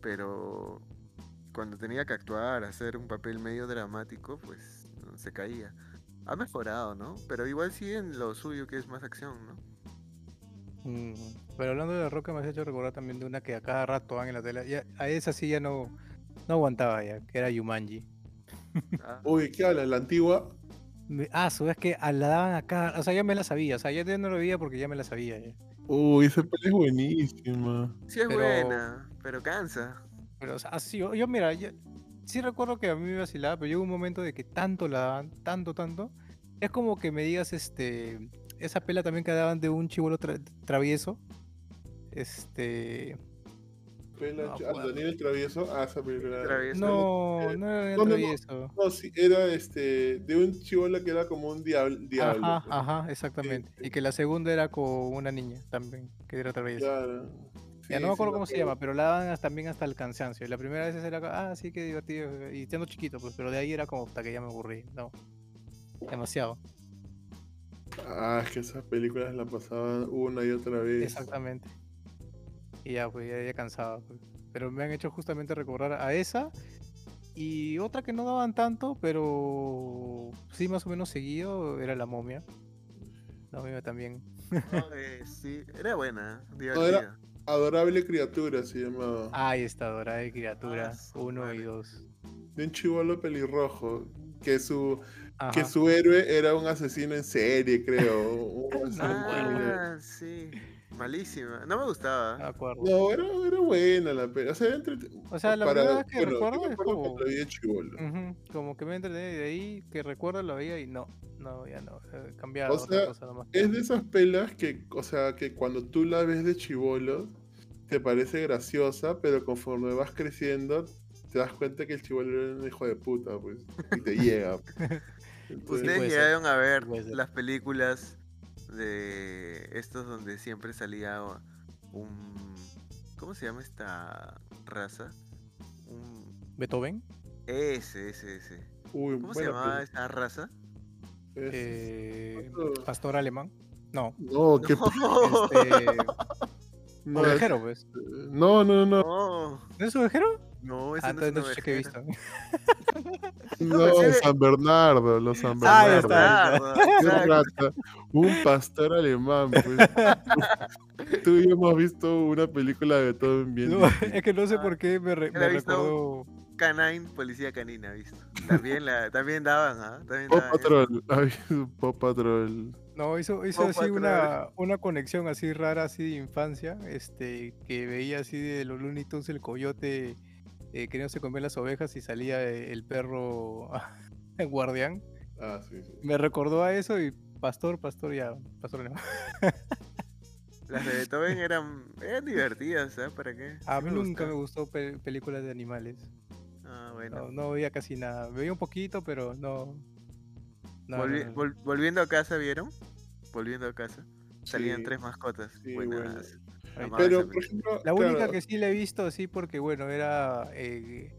Pero cuando tenía que actuar, hacer un papel medio dramático, pues se caía. Ha mejorado, ¿no? Pero igual sigue en lo suyo que es más acción, ¿no? mm, pero hablando de la roca, me has hecho recordar también de una que a cada rato van en la tele. Ya, a esa sí ya no, no aguantaba ya, que era Yumanji. Ah, Uy, ¿qué habla? ¿La antigua? Ah, su es que a- la daban acá. O sea, ya me la sabía. O sea, ya no lo veía porque ya me la sabía. ya. Uy, esa peli es buenísima. sí es pero- buena, pero cansa. Pero, o sea, así, yo, yo, mira, yo- sí recuerdo que a mí me vacilaba, pero llegó un momento de que tanto la daban, tanto, tanto, Es como que me digas, este, esa pela también que daban de un chivolo tra- travieso. Este, Pela- No, ah, pues. Daniel el Travieso. Ah, esa película. Travieso. no, eh, no era no, no, no. travieso. No, sí, era este, de un chivolo que era como un diablo. diablo Ajá, pues. ajá, exactamente. sí. Y que la segunda era con una niña también, que era travieso. Claro. Ya no me sí acuerdo cómo se llama, pero la daban hasta- también hasta el cansancio. Y la primera vez era, ah, sí, qué divertido. Y siendo chiquito, pues, pero de ahí era como hasta que ya me aburrí. No, demasiado. Ah, es que esas películas las pasaban una y otra vez. Exactamente. Y ya, pues, ya, ya cansado. pues. Pero me han hecho justamente recordar a esa. Y otra que no daban tanto, pero sí más o menos seguido, era La Momia. La Momia también. No, eh, sí, era buena, era- divertida. Adorable criatura se llamaba. Ahí está, Dora de Criatura Ah, 1 y. 2. De un chivolo pelirrojo. Que su, que su héroe era un asesino en serie, creo. un asesino en serie. Ah, sí. Malísima. No me gustaba. acuerdo. No, era, era buena la peli. O sea, era entrete- O sea, la vez que bueno, recuerdo es como, cuando la vi como que me entretení de ahí, que recuerdo lo veía y no, no, ya no, eh, cambiaba O sea, cosa nomás. Es de esas pelas que, o sea, que cuando tú la ves de chivolo, te parece graciosa, pero conforme vas creciendo, te das cuenta que el chivolo era un hijo de puta, pues. Y te llega. Entonces, ¿Ustedes ser, llegaron a ver las películas de estos donde siempre salía un... ¿Cómo se llama esta raza? Un... Beethoven, Ese, ese, ese. uy, ¿Cómo se llamaba peli. esa raza? Eh, pastor alemán, no, No, qué No. este, no, es- ovejero pues, no, no, no, No, ¿no es ovejero? No, ese Ah, no es sé qué he visto. no, San Bernardo, los San Ah, Bernardo. está. Exacto. rata. Un pastor alemán, pues. Tú y yo hemos visto una película de Beethoven bien. No, es que no sé Ah, por qué me, re- me recordó, Canine, policía canina, ¿visto? También, la, también daban, ¿ah? Eso. Patrol. Paw Patrol. no, hizo, hizo así Patrol. una, una conexión así rara, así de infancia, este, que veía así de los Looney Tunes el coyote eh, queriéndose comer las ovejas y salía eh, el perro el guardián. Ah, sí, sí. Me recordó a eso y pastor, pastor ya, pastor alemán. Las de Beethoven eran, eran divertidas, ¿sabes? ¿Para qué? A mí nunca me gustó pe- películas de animales. Ah, bueno. No, no veía casi nada. Veía un poquito, pero no. no, Volvi- no, no. vol- volviendo a casa, ¿vieron? Volviendo a casa. Salían Sí, tres mascotas. sí, Buenas. bueno. Pero, por ejemplo. La única claro, que sí la he visto así porque, bueno, era eh,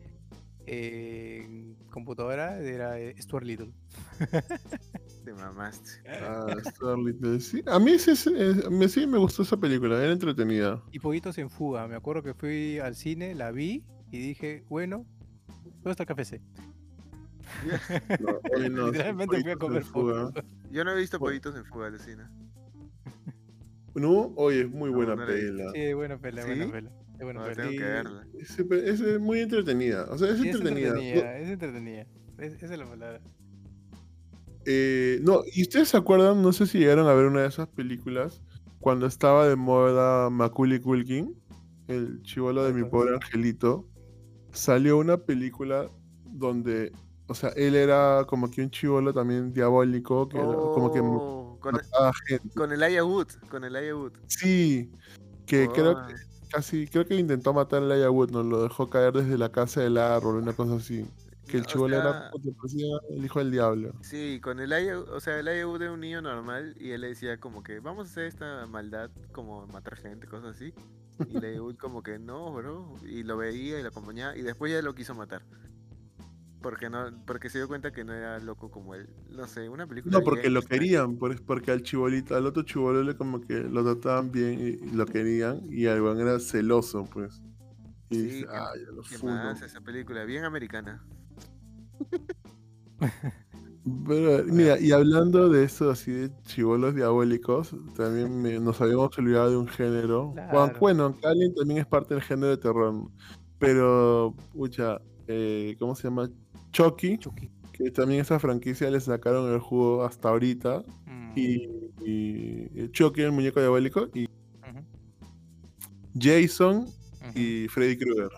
eh, en computadora, era eh, Stuart Little. Te mamaste. Ah, Stuart Little, sí. A mí sí, sí, me, sí me gustó esa película, era entretenida. Y Pollitos en Fuga. Me acuerdo que fui al cine, la vi y dije, bueno, ¿dónde está el café C? No, hoy no, Literalmente fui a comer Fuga. Yo no he visto pollitos en fuga, Lucina. No, oye, es muy No, buena no pela. Sí, buena pela, buena ¿Sí? pela. Es buena No, pela. tengo que verla. Es, es, muy entretenida. O sea, es Sí, entretenida. es entretenida. Es- esa es la palabra. Eh, no, ¿y ustedes se acuerdan? No sé si llegaron a ver una de esas películas cuando estaba de moda Macaulay Culkin, el chivolo de mi pobre angelito. Salió una película donde, o sea, él era como que un chivolo también diabólico, que era como que Oh, con, mataba gente. con el Aya Wood. Con el Aya Wood. Sí, que creo Oh, que casi, creo que intentó matar a Elijah Wood, no lo dejó caer desde la casa del árbol, una cosa así. Que el o chivolo sea, era el hijo del diablo. Sí, con el Aya, o sea, el Aya Wood era un niño normal y él le decía como que vamos a hacer esta maldad como matar gente, cosas así. Y el Aya Wood como que no, bro, y lo veía y lo acompañaba y después ya lo quiso matar. Porque no, porque se dio cuenta que no era loco como él. No sé, una película. No, porque lo querían, por- porque al chibolito, al otro chivolo le como que lo trataban bien y, y lo querían, y al era celoso, pues. Y Sí, dice, qué- ah, ya lo ¿Qué funo". más? Esa película, bien americana. Pero, mira, y hablando de eso así de chivolos diabólicos, también me- nos habíamos olvidado de un género. Bueno, Claro. Bueno, Alien también es parte del género de terror. Pero, pucha, eh, ¿cómo se llama? Chucky, Chucky. que también esa franquicia le sacaron el jugo hasta ahorita. Mm, Y, y Chucky, el muñeco diabólico, y Jason y Freddy Krueger.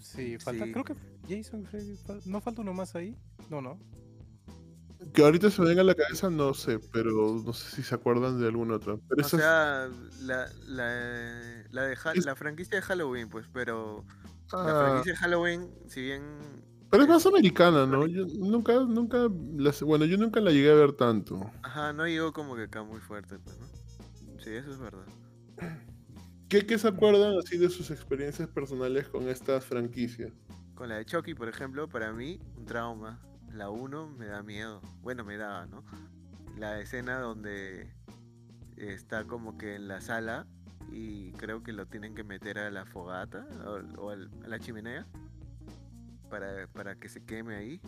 Sí, falta, Sí. creo que Jason Freddy, fal- ¿no falta uno más ahí? No, no. Que ahorita se me venga a la cabeza, no sé, pero no sé si se acuerdan de alguna otra. Pero O sea, la, la, la, de Es- la franquicia de Halloween, pues, pero la ah, franquicia de Halloween, si bien pero es más americana, ¿no? Yo nunca, nunca, las- bueno, yo nunca la llegué a ver tanto. Ajá, no llegó como que acá muy fuerte, pues, ¿no? Sí, eso es verdad. ¿Qué, qué se acuerdan así de sus experiencias personales con estas franquicias? Con la de Chucky, por ejemplo, para mí, un trauma. La 1 me da miedo. Bueno, me daba, ¿no? La escena donde está como que en la sala y creo que lo tienen que meter a la fogata o, al- a la chimenea para, para que se queme ahí.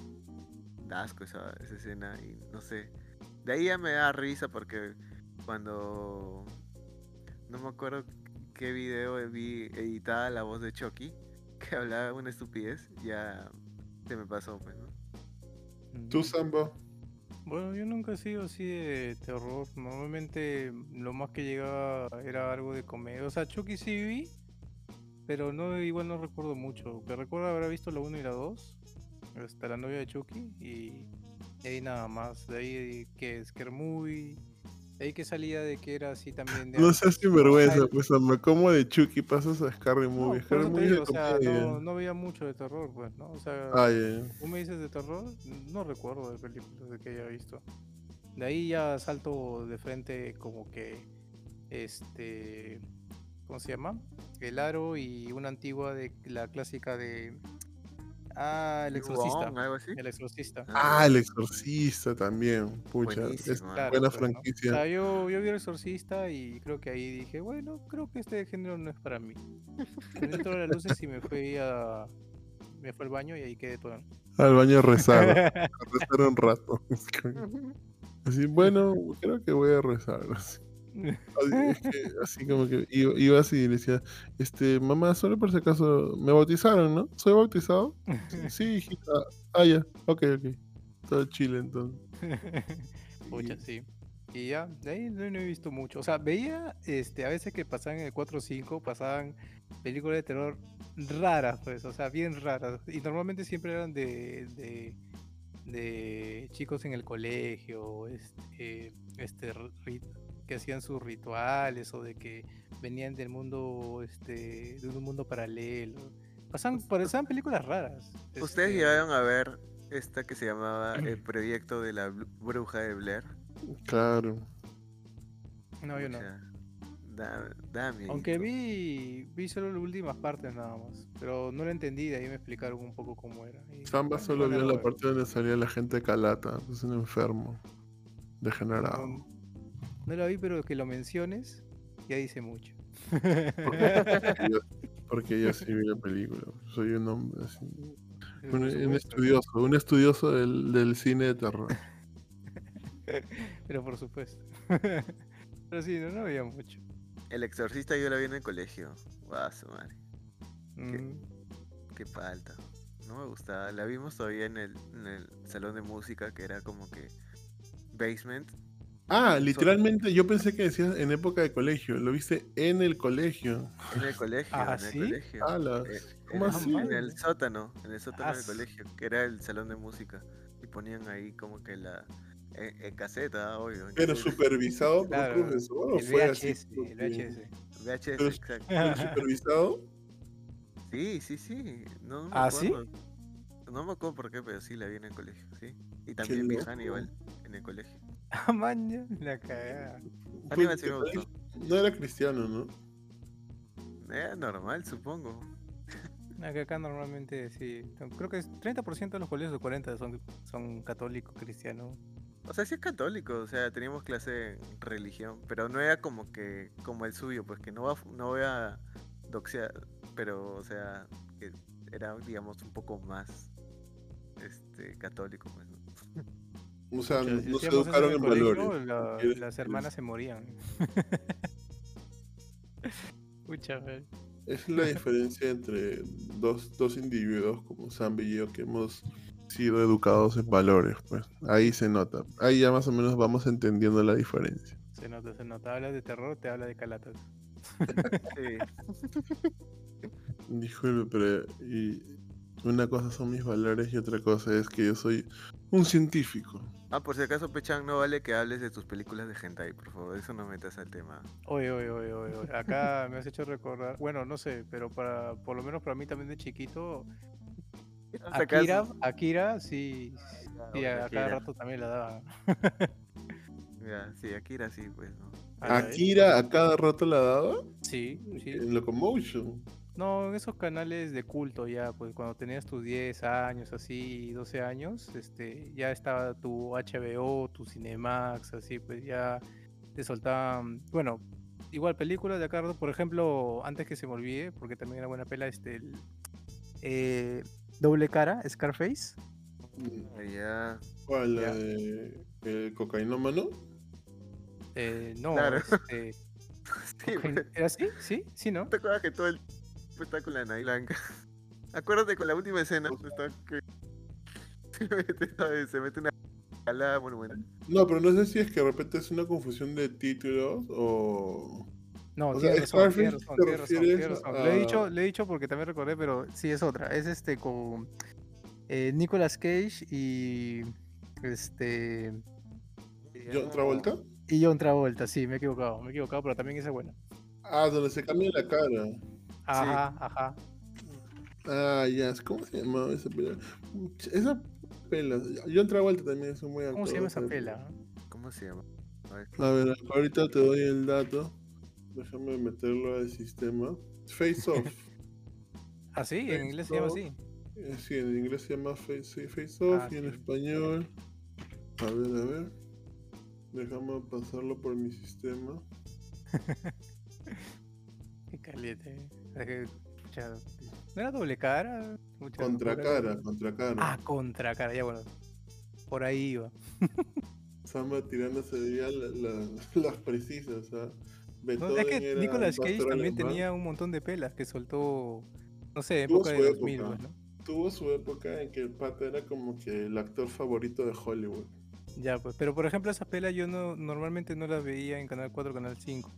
Da asco esa, esa escena y no sé. De ahí ya me da risa porque cuando... No me acuerdo qué video vi editada la voz de Chucky que hablaba una estupidez, ya se me pasó, pues, ¿no? ¿Tú, Samba? Bueno, yo nunca he sido así de terror. Normalmente lo más que llegaba era algo de comedia. O sea, Chucky sí vi, pero no igual no recuerdo mucho. Que recuerdo haber visto la 1 y la 2, hasta la novia de Chucky, y ahí nada más. De ahí que Scare Movie, ahí que salía de que era así también de No seas sinvergüenza, pues, Samba. ¿Cómo de Chucky pasas a Scary No, Movie? Scary te Movie digo, o sea, no, no veía mucho de terror, pues, ¿no? O sea, Ah. Tú me dices de terror, no recuerdo de películas de que haya visto. De ahí ya salto de frente como que este ¿cómo se llama? El aro y una antigua de la clásica de ah, el exorcista. Wong, algo así. El exorcista. Ah, El Exorcista también. Pucha, es Claro, buena ¿no? O franquicia. sea, yo, yo vi el exorcista y creo que ahí dije, bueno, creo que este género no es para mí. Prendí todas las luces y me fui a me fue al baño y ahí quedé todo. Al baño a rezar. a rezar un rato. Así, bueno, creo que voy a rezar. Así, Así, como que iba, así y le decía, este, mamá, solo por si acaso, me bautizaron, ¿no? ¿Soy bautizado? Sí, hijita. Ah, ya, ok, ok. Todo chile entonces. Pucha, sí. Y ya, de ahí no, no he visto mucho. O sea, veía este, a veces que pasaban en el 4 o 5, pasaban películas de terror raras, pues, o sea, bien raras. Y normalmente siempre eran de, de, de chicos en el colegio, este, este que hacían sus rituales o de que venían del mundo, este, de un mundo paralelo. Pasaban, pasaban películas raras. ¿Ustedes este, llegaron a ver esta que se llamaba El proyecto de la Bru- bruja de Blair? Claro. No, yo no. Da, da Aunque vi, vi solo las últimas partes nada más, pero no lo entendí, de ahí me explicaron un poco cómo era. y Samba bueno, solo vio la parte donde salía la gente calata, es un enfermo, degenerado. No, no la vi, pero que lo menciones ya dice mucho. Porque yo, porque yo sí vi la película, soy un hombre así. Un, estudioso, un estudioso del, del cine de terror. Pero por supuesto. pero sí, no, no veía mucho. El exorcista yo la vi en el colegio. Guau, su madre. Mm, Qué falta. No me gustaba. La vimos todavía en el, en el salón de música que era como que basement. Ah, literalmente yo pensé que decías en época de colegio, lo viste en el colegio. En el colegio. Ah, en el ¿sí? colegio. Eh, ¿cómo en, así? en el sótano, en el sótano Ah, del colegio, que era el salón de música. Y ponían ahí como que la. En, en caseta, obvio. Pero supervisado por Claro, un profesor o el fue así. VHS, el VHS. VHS, Pero- exacto. pero supervisado? Sí, sí, sí. No, no me ¿Ah, sí? acuerdo. No me acuerdo por qué, pero sí la vi en el colegio, sí. Y también vi. Hannibal en el colegio. Ah, maña, la cagada. Sí me gustó. No era cristiano, ¿no? Era normal, supongo. Acá, acá normalmente sí. Creo que es 30% de los colegios o 40% son, son católicos, cristianos. O sea, sí es católico, o sea, teníamos clase en religión, pero no era como que como el suyo, pues que no va, no voy a doxear, pero o sea, que era digamos un poco más este católico, pues. ¿no? O sea, no, no se educaron en colegio, valores. la- ¿Quieres- las quieres? hermanas se morían. Es la diferencia entre dos, dos individuos como Sam y yo que hemos sido educados en valores, pues. Ahí se nota. Ahí ya más o menos vamos entendiendo la diferencia. Se nota, se nota. Habla de terror, te habla de calatas. Sí. Disculpe, pero y una cosa son mis valores y otra cosa es que yo soy un científico. Ah, por si acaso, Pechan, no vale que hables de tus películas de hentai, por favor. Eso no metas al tema. Oye, oye, oye, oye, oye. Acá me has hecho recordar. Bueno, no sé, pero para, por lo menos para mí también de chiquito. Akira, Akira, sí. Sí, a cada rato también la daba. Ya, sí, Akira sí, pues. ¿no? ¿Akira a cada rato la daba? Sí, sí. En Locomotion. No, en esos canales de culto ya, pues cuando tenías tus 10 años, así, 12 años, este, ya estaba tu HBO, tu Cinemax, así, pues ya te soltaban, bueno, igual películas de acá, por ejemplo, antes que se me olvide, porque también era buena pela, este, el, eh, Doble Cara, Scarface. Mm, ya. ¿Cuál? ¿La de el cocainómano? Eh, no, este... Sí, pues. ¿Era así? ¿Sí? ¿Sí, no? ¿Te acuerdas que todo el con la nariz blanca? Acuérdate con la última escena, está que se mete, ¿sabes? se mete una calada monumental. No, pero no sé si es que de repente es una confusión de títulos o... No, O tiene sea, razón, tiene razón, tiene razón, tiene razón. a- Le he dicho, le he dicho porque también recordé, pero sí es otra. Es este con eh, Nicolas Cage y este ¿John Travolta? y John Travolta, sí, me he equivocado, me he equivocado, pero también esa es buena. Ah, donde se cambia la cara. Ajá, ajá. Ah, ya, ¿cómo se llamaba esa pela? Esa pela. John Travolta también es un muy ¿Cómo se llama esa pela? ¿Cómo se llama? A ver. A ver, ahorita te doy el dato. Déjame meterlo al sistema. Face Off. Ah, sí, en inglés se llama así. Eh, sí, en inglés se llama Face, sí, face Off Ah, y en sí. español. A ver, a ver. Déjame pasarlo por mi sistema. Qué caliente. Es que, pucha, ¿No era doble cara? Pucha, Contra cara, contra cara. Ah, contra cara, ya bueno. Por ahí iba. Samba tirándose ya la- la- las precisas. ¿ah? No, es que era Nicolas Cage también alemán. tenía un montón de pelas que soltó, no sé, época de 2000, época. pues, ¿no? Tuvo su época en que el pata era como que el actor favorito de Hollywood. Ya, pues, pero por ejemplo esas pelas yo no normalmente no las veía en Canal 4, Canal 5.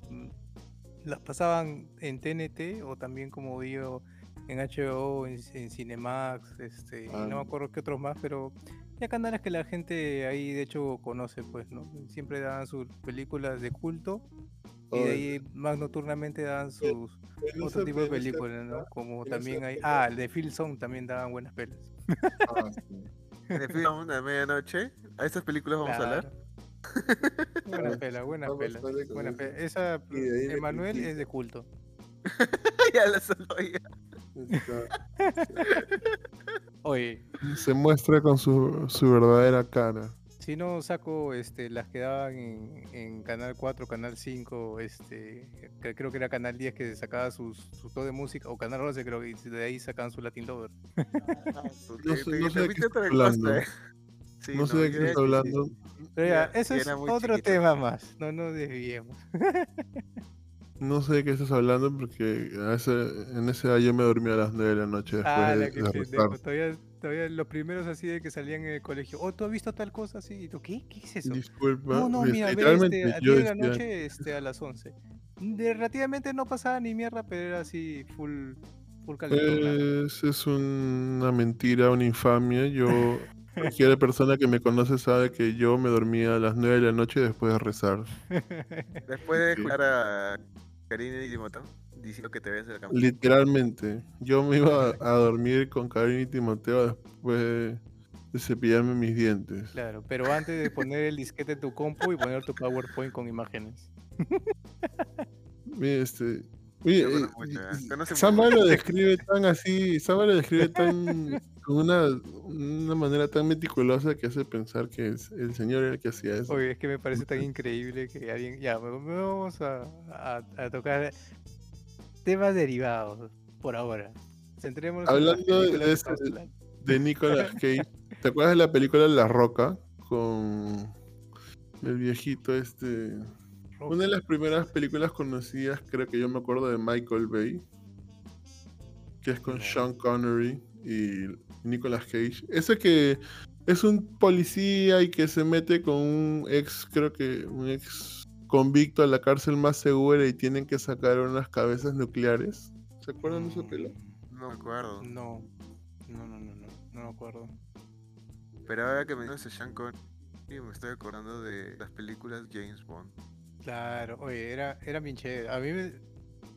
Las pasaban en TNT o también como digo en HBO, en, en Cinemax, este, Ah. no me acuerdo qué otros más, pero ya canales que la gente ahí de hecho conoce, pues, ¿no? Siempre daban sus películas de culto y de ahí más nocturnamente daban sus otro tipo de películas, ¿no? Como también hay, ah, el de Phil Song también daban buenas pelas. ah, sí. En el film de medianoche, a estas películas vamos a hablar. Buena Ah, pela, buena vamos pela. Buena pela. Esa, Y ahí me Emanuel es de culto. ya la solo Oye, Se muestra con su, su verdadera cara. si no saco este, las que daban en, en Canal 4, Canal 5, este, que creo que era Canal 10 que sacaba sus, su todo de música, o Canal 11 creo que de ahí sacaban su Latin Lover. No sé- no sé de qué Sí, no sé de qué estás hablando. Pero ya, Ya, eso es otro chiquito. tema más, no nos desviemos. No sé de qué estás hablando porque a ese, en esa edad yo me dormía a las 9 de la noche después Ah, de, la que de rezar. Todavía, todavía los primeros así de que salían en el colegio. Oh, ¿tú has visto tal cosa así? ¿Y tú qué? ¿Qué es eso? Disculpa. No, no, pues, mira, ve literalmente este, a yo 10 de la noche este, a las 11. De, relativamente no pasaba ni mierda, pero era así full, full calentona. Es, es una mentira, una infamia. Yo, cualquier persona que me conoce sabe que yo me dormía a las 9 de la noche después de rezar. Después de jugar a Karina y Timoteo, diciendo que te ves en la cama. Literalmente. Yo me iba a, dormir con Karin y Timoteo después de, de cepillarme mis dientes. Claro, pero antes de poner el disquete en tu compu y poner tu PowerPoint con imágenes. Mira, este. Oye, eh, ¿eh? Samba lo describe tan así, Samba lo describe tan con una, una manera tan meticulosa que hace pensar que es- el señor era el que hacía eso. Oye, es que me parece tan increíble que alguien. Ya, vamos a, a- a tocar temas derivados por ahora. Centrémonos en Hablando de eso, estamos hablando. De Nicolas Cage. ¿Te acuerdas de la película La Roca? Con el viejito este. Una de las primeras películas conocidas, creo que yo me acuerdo de Michael Bay. Que es con. Sean Connery y Nicolas Cage. Ese que es un policía y que se mete con un ex, creo que un ex convicto a la cárcel más segura y tienen que sacar unas cabezas nucleares. ¿Se acuerdan de esa pela? No me acuerdo. No, no, no, no, no, no me acuerdo. Pero ahora que me dices Sean Connery, me estoy acordando de las películas James Bond. Claro, oye, era, era bien chévere. A mí me...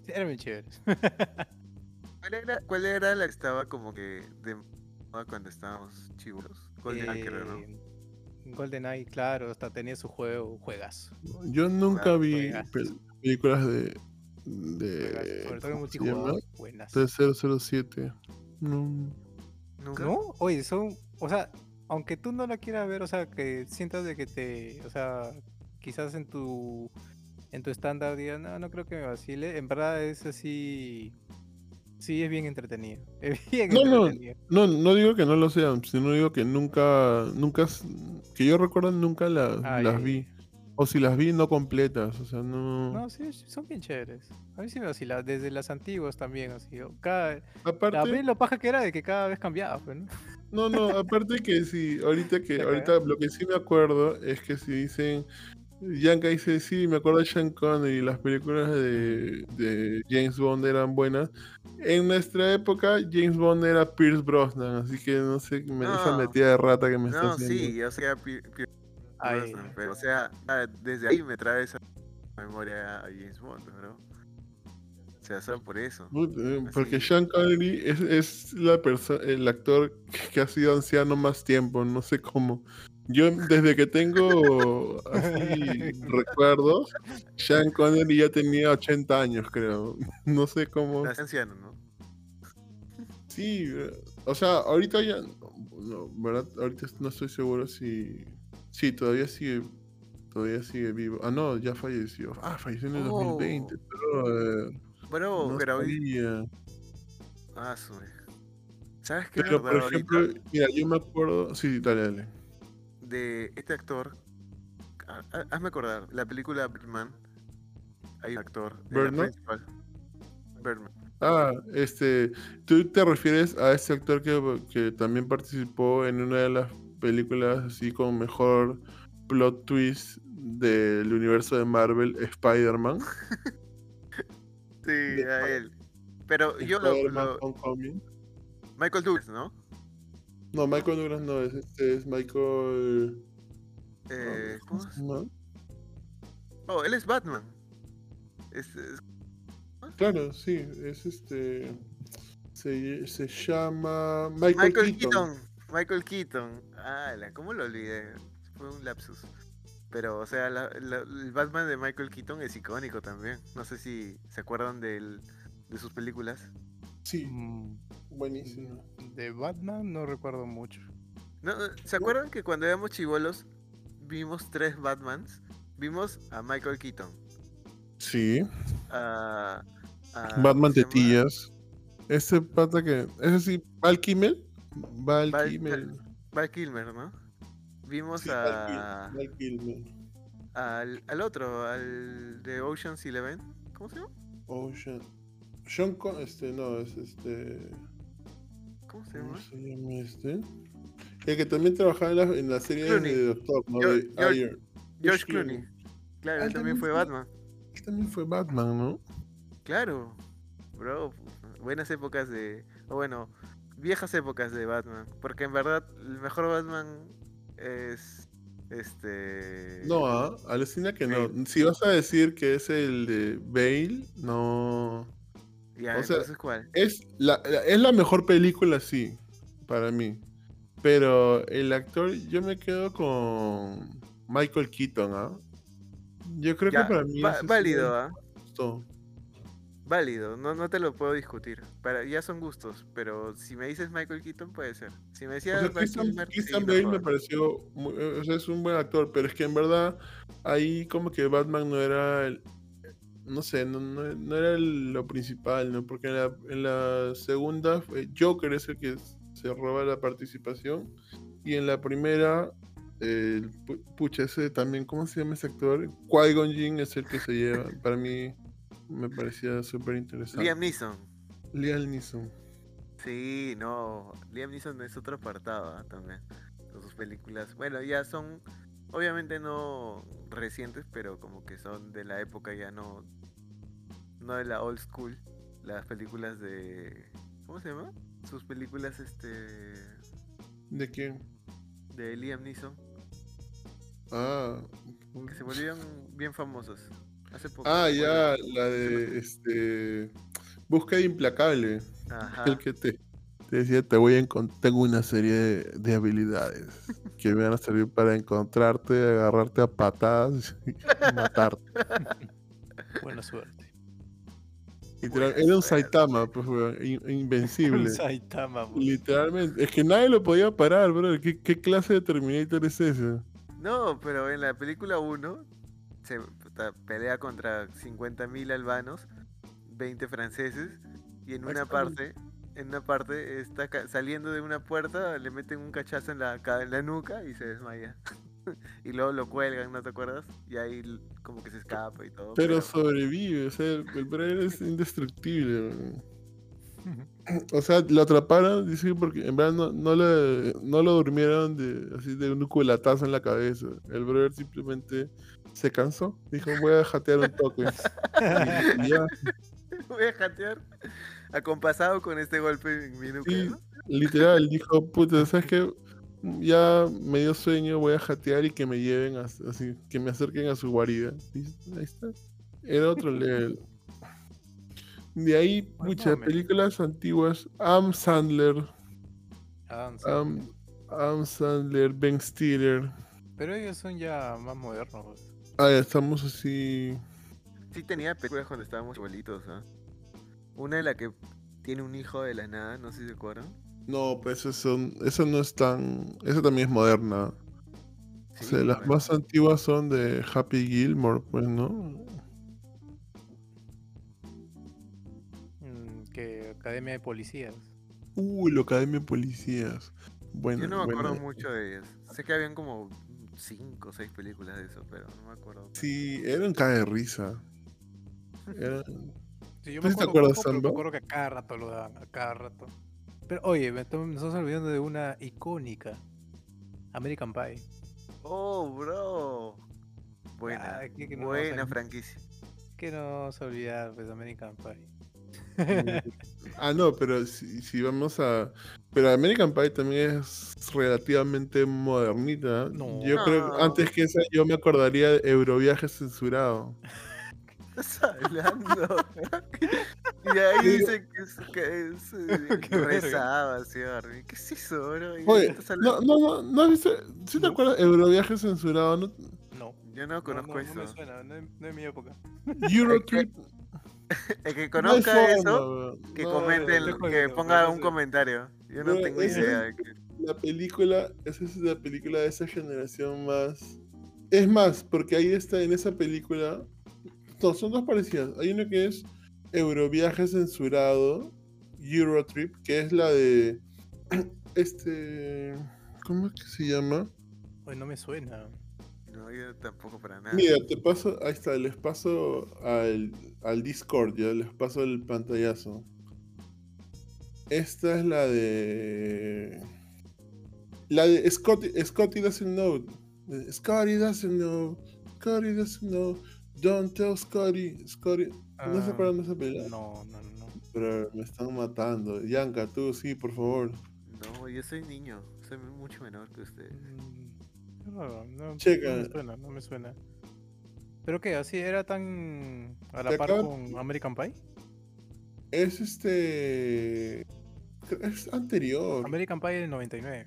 Era bien chévere. ¿Cuál era, ¿Cuál era la que estaba como que de moda cuando estábamos chivos? GoldenEye, creo, ¿no? Eh, GoldenEye, claro, hasta tenía su juego, juegas. Yo nunca Ah, vi pel- películas de. De. sobre todo multijugador, buenas. De 007. No. ¿Nunca? ¿No? Oye, son, o sea, aunque tú no la quieras ver, o sea, que sientas de que te, o sea, quizás en tu en tu estándar digas, no, no creo que me vacile, en verdad es así, sí es bien entretenido, es bien No, no. entretenido. No, no digo que no lo sean, sino digo que nunca, nunca, que yo recuerdo nunca la- Ah, las vi. O si las vi, no completas, o sea, no... No, sí, son bien chéveres. A mí sí me vacila, desde las antiguas también, así. Cada, la Aparte, lo paja que era de que cada vez cambiaba, pues, ¿no? no, no, aparte que si, ahorita que, ahorita lo que sí me acuerdo es que si dicen, Yanka dice, sí, me acuerdo de Sean Connery, las películas de, de James Bond eran buenas. En nuestra época, James Bond era Pierce Brosnan, así que no sé, me, esa No. metida de rata que me está No, haciendo. sí, yo sé que era Pi- Pi- Ay, Brosnan, pero o sea, ah, desde ahí me trae esa memoria a James Bond, bro. O sea, solo por eso. Porque Así. Sean Connery es, es la el actor que ha sido anciano más tiempo, no sé cómo. Yo desde que tengo así recuerdos, Sean Connery ya tenía 80 años, creo. No sé cómo. Nace anciano, ¿no? Sí, eh, o sea, ahorita ya, no, ¿verdad? Ahorita no estoy seguro si, sí, todavía sigue, todavía sigue vivo. Ah, no, ya falleció. Ah, falleció en el Oh. 2020, pero eh, Bro, no pero hoy. Ah, su- ¿Sabes qué? Pero, por ejemplo, ahorita? mira, yo me acuerdo. Sí, dale, dale. De este actor. ha- ha- Hazme acordar, la película Birdman. Hay un actor. ¿Birdman? principal. Birdman. Ah, este. ¿Tú te refieres a este actor que, que también participó en una de las películas así con mejor plot twist del universo de Marvel, Spider-Man? Sí, De a él. Pero yo lo. Michael Douglas, ¿no? No, Michael Douglas no es, este es Michael. Eh, ¿Cómo ¿cómo se llama? Oh, él es Batman. Es, es- Claro, sí, es este. Se, se llama Michael, Michael Keaton. Keaton. Michael Keaton. Ah, la- ¿cómo lo olvidé? Fue un lapsus. Pero, o sea, la- la- el Batman de Michael Keaton es icónico también. No sé si se acuerdan del- de sus películas. Sí, Mm, buenísimo. De Batman no recuerdo mucho. ¿No? ¿Se acuerdan que cuando éramos chivolos vimos tres Batmans? Vimos a Michael Keaton, Sí, a... a- Batman. Tetillas. Ese pata que. Ese sí, Val Kimmel. Val Val- Kimmel. Val Kilmer, ¿no? Vimos Sí, a, Val Kilmer. al, al otro, al de Ocean's Eleven. ¿Cómo se llama? Ocean. Sean Con. Este, no, es este. ¿Cómo se ¿Cómo llama? se llama este? El que también trabajaba en la, en la serie Clooney. de Doctor, ¿no? George- de George- Iron. George Clooney. Clooney. Claro, Ah, él también fue- Batman. Él también fue Batman, ¿no? Claro, bro. Buenas épocas de. O bueno, viejas épocas de Batman. Porque en verdad, el mejor Batman es. Este. No, ah, alucina que no. Si vas a decir que es el de Bale, no. Ya, o sea, entonces, ¿cuál? Es la, es la mejor película, sí, para mí. Pero el actor, yo me quedo con Michael Keaton, ¿ah? Yo creo Ya, que para mí sí válido, ¿ah? Válido, no, no te lo puedo discutir. Para, ya son gustos, pero si me dices Michael Keaton, puede ser. Si me O decías sea, Val Christian, Christian Bale me pareció, muy- o sea, es un buen actor, pero es que en verdad ahí como que Batman no era el, no sé, no, no- no era lo principal, ¿no? Porque en la, en la segunda fue Joker es el que se roba la participación y en la primera, el pu- pucha, ese también, ¿cómo se llama ese actor? Qui-Gon Jinn es el que se lleva, para mí me parecía súper interesante. Liam Neeson. Liam Neeson. Sí, no. Liam Neeson es otro apartado ¿ah? también. Con sus películas. Bueno, ya son. Obviamente no recientes, pero como que son de la época ya no. No de la old school. Las películas de. ¿Cómo se llama? Sus películas este. ¿De quién? de Liam Neeson. Ah. Que se volvieron bien famosos. Hace poco. Ah, ya, la de este. Búsqueda implacable. Ajá. El que te, te decía, te voy a tengo una serie de, de habilidades que me van a servir para encontrarte, agarrarte a patadas y matarte. Buena suerte. Literal, Buena era un suerte. Saitama, pues, in- invencible. Saitama, po. Literalmente. Es que nadie lo podía parar, bro. ¿Qué, qué clase de Terminator es ese? No, pero en la película 1 se pelea contra 50.000 albanos, 20 franceses, y en una parte, en una parte está ca- saliendo de una puerta, le meten un cachazo en la, en la nuca y se desmaya. y luego lo cuelgan, ¿no te acuerdas? Y ahí como que se escapa y todo. Pero sobrevive, o sea, el, brother es indestructible. O sea, lo atraparon, dice, porque en verdad no, no, le, no lo durmieron de, así de un culatazo en la cabeza. El brother simplemente se cansó, dijo, voy a jatear un toque. Y ya, Voy a jatear acompasado con este golpe en mi nuca. Sí. literal, dijo, puta, ¿sabes qué? Ya me dio sueño, voy a jatear y que me lleven, a- así, que me acerquen a su guarida. Y ahí está. Era otro level. De ahí, muchas películas antiguas. Am Sandler, Adam Sandler. Am, Am Sandler, Ben Stiller. Pero ellos son ya más modernos. Ah, ya estamos así. Sí tenía películas cuando estábamos bolitos, ¿ah? Una en la que tiene un hijo de la nada, no sé si se acuerdan. No, pues eso, son, eso no es tan. Eso también es moderna. O Sí, sea, las bueno. más antiguas son de Happy Gilmore, pues, ¿no? Mm, que Academia de Policías. Uy, la Academia de Policías. Bueno, Yo no me acuerdo bueno. mucho de ellas. Sé que habían como cinco o seis películas de eso, pero no me acuerdo. Sí, era un cae de risa. Era- Sí, yo ¿Tú me sí te acuerdo acuerdas, poco, me acuerdo que a cada rato lo daban, a cada rato. Pero oye, me, estás olvidando de una icónica. American Pie. Oh, bro. Buena. Ah, ¿qué- qué no vamos a buena franquicia. Que no vamos a olvidar, pues, American Pie. Ah, no, pero si, si vamos a. Pero American Pie también es relativamente modernita. No. Yo creo que antes que esa, yo me acordaría de Euroviaje censurado. ¿Qué estás hablando? y ahí dice que es, que es eh, rezaba así. ¿Qué es eso, bro? ¿Y de Oye, qué estás no, no, no, ¿no has visto? ¿Sí te No. acuerdas? Euroviaje censurado, ¿no? No. Yo no conozco no, no, eso. No me suena, no es, no es mi época. Eurotrip. El que no conozca eso, que No, comente, que ponga no un comentario. Yo no tengo idea de que. La película, esa es la película de esa generación más. Es más, porque ahí está en esa película. Son dos parecidas. Hay una que es Euroviaje censurado, Eurotrip, que es la de. Este. ¿Cómo es que se llama? Oye, no me suena. No, yo tampoco para nada. Mira, te paso. Ahí está, les paso al, al Discord, ya les paso el pantallazo. Esta es la de. La de Scotty, Scotty doesn't know. Scotty doesn't know. Scotty doesn't know. Don't tell Scotty. Scotty. ¿No se Ah, acuerdan de esa película? No, no, no. Pero me están matando. Yanka, tú sí, por favor. No, yo soy niño. Soy mucho menor que usted. Mm, No, no, Checa. no me suena, no me suena. ¿Pero qué? ¿Así era tan a la par con American Pie? Es este. Es anterior. American Pie del 99.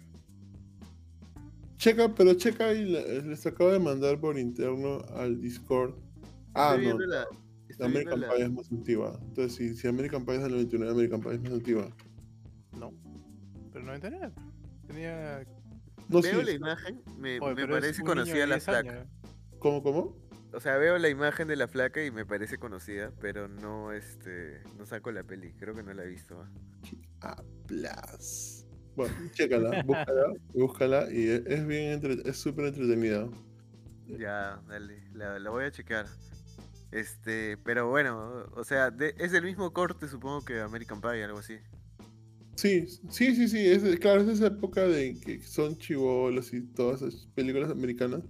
Checa, pero checa y les acabo de mandar por interno al Discord. Ah, Estoy no. la- estoy American la- Pie es más antigua. Entonces, si, si American Pie es del 99, American Pie es más antigua. No. Pero 99. Tenía. No, Veo sí, la imagen, me, Oye, me parece conocida la 10 flaca. años. ¿Cómo, cómo? O sea, veo la imagen de la flaca y me parece conocida, pero no este no saco la peli, creo que no la he visto. ¿ah? Aplas. Bueno, chécala, búscala, búscala y es, es bien entre- es súper entretenida. Ya, dale, la, la voy a checar. Este, pero bueno, o sea, de- es el mismo corte supongo que American Pie, algo así. Sí, sí, sí, sí, es, claro, es esa época de que son chivolos y todas esas películas americanas,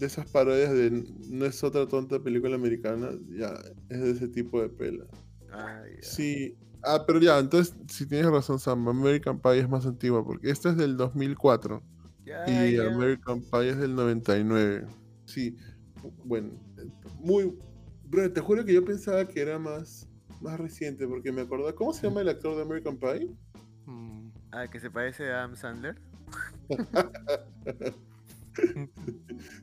de esas parodias de no es otra tonta película americana, ya es de ese tipo de pela. Ah. Sí, ah, pero ya, entonces, si tienes razón, Sam, American Pie es más antigua, porque esta es del 2004. Ya, Y. American Pie es del 99. Sí, bueno, muy... Bro, te juro que yo pensaba que era más, más reciente, porque me acordaba... ¿Cómo se llama el actor de American Pie? Mm, Ah, que se parece a Adam Sandler.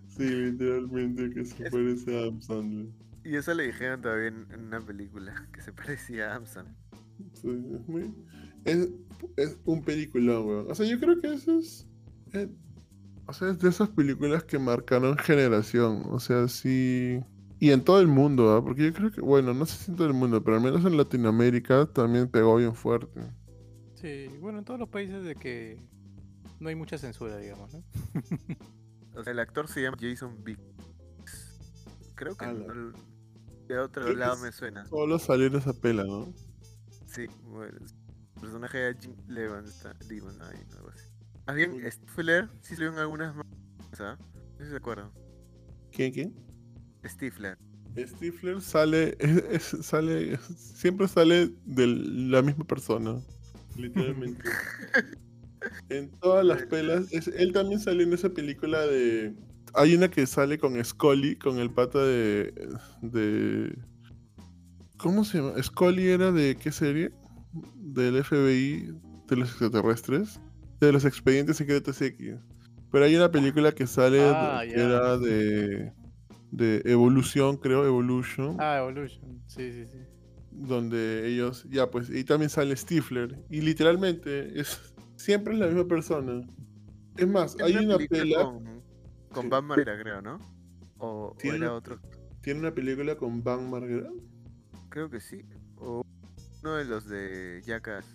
Sí, literalmente que se Es- parece a Adam Sandler. Y eso le dijeron todavía en, en una película, que se parecía a Adam Sandler. Sí, es, muy- es, es un peliculón, weón. O sea, yo creo que eso es... eh, o sea, es de esas películas que marcaron generación. O sea, sí... Y en todo el mundo, ¿ah? Porque yo creo que, bueno, no sé si en todo el mundo, pero al menos en Latinoamérica también pegó bien fuerte. sí, bueno, en todos los países de que no hay mucha censura, digamos, ¿no? O sea, el actor se llama Jason Biggs. Creo que no- de otro lado me suena. Solo salió en esa pela, ¿no? Sí, bueno, el personaje de Jim Levin está Levin ahí, algo así. Más bien, Uy. Stifler sí salió en algunas más, ¿ah? No sé si se acuerdan. ¿Quién, quién? Stifler. Stifler sale, es- es- sale, siempre sale de la misma persona, literalmente. en todas las pelas, es- él también sale en esa película de... Hay una que sale con Scully, con el pata de... de ¿Cómo se llama? Scully era de qué serie? Del FBI, de los extraterrestres, de los expedientes secretos X. Pero hay una película que sale de- Ah, que era de de Evolución, creo, Evolution, Ah, Evolution, sí, sí, sí. donde ellos, ya pues, y también sale Stifler, y literalmente es siempre es la misma persona. Es más, hay una película pela, con, con. Van Margera, creo, ¿no? O, o Tiene era otro. tiene una película con Van Margera. Creo que sí. O uno de los de Jackass.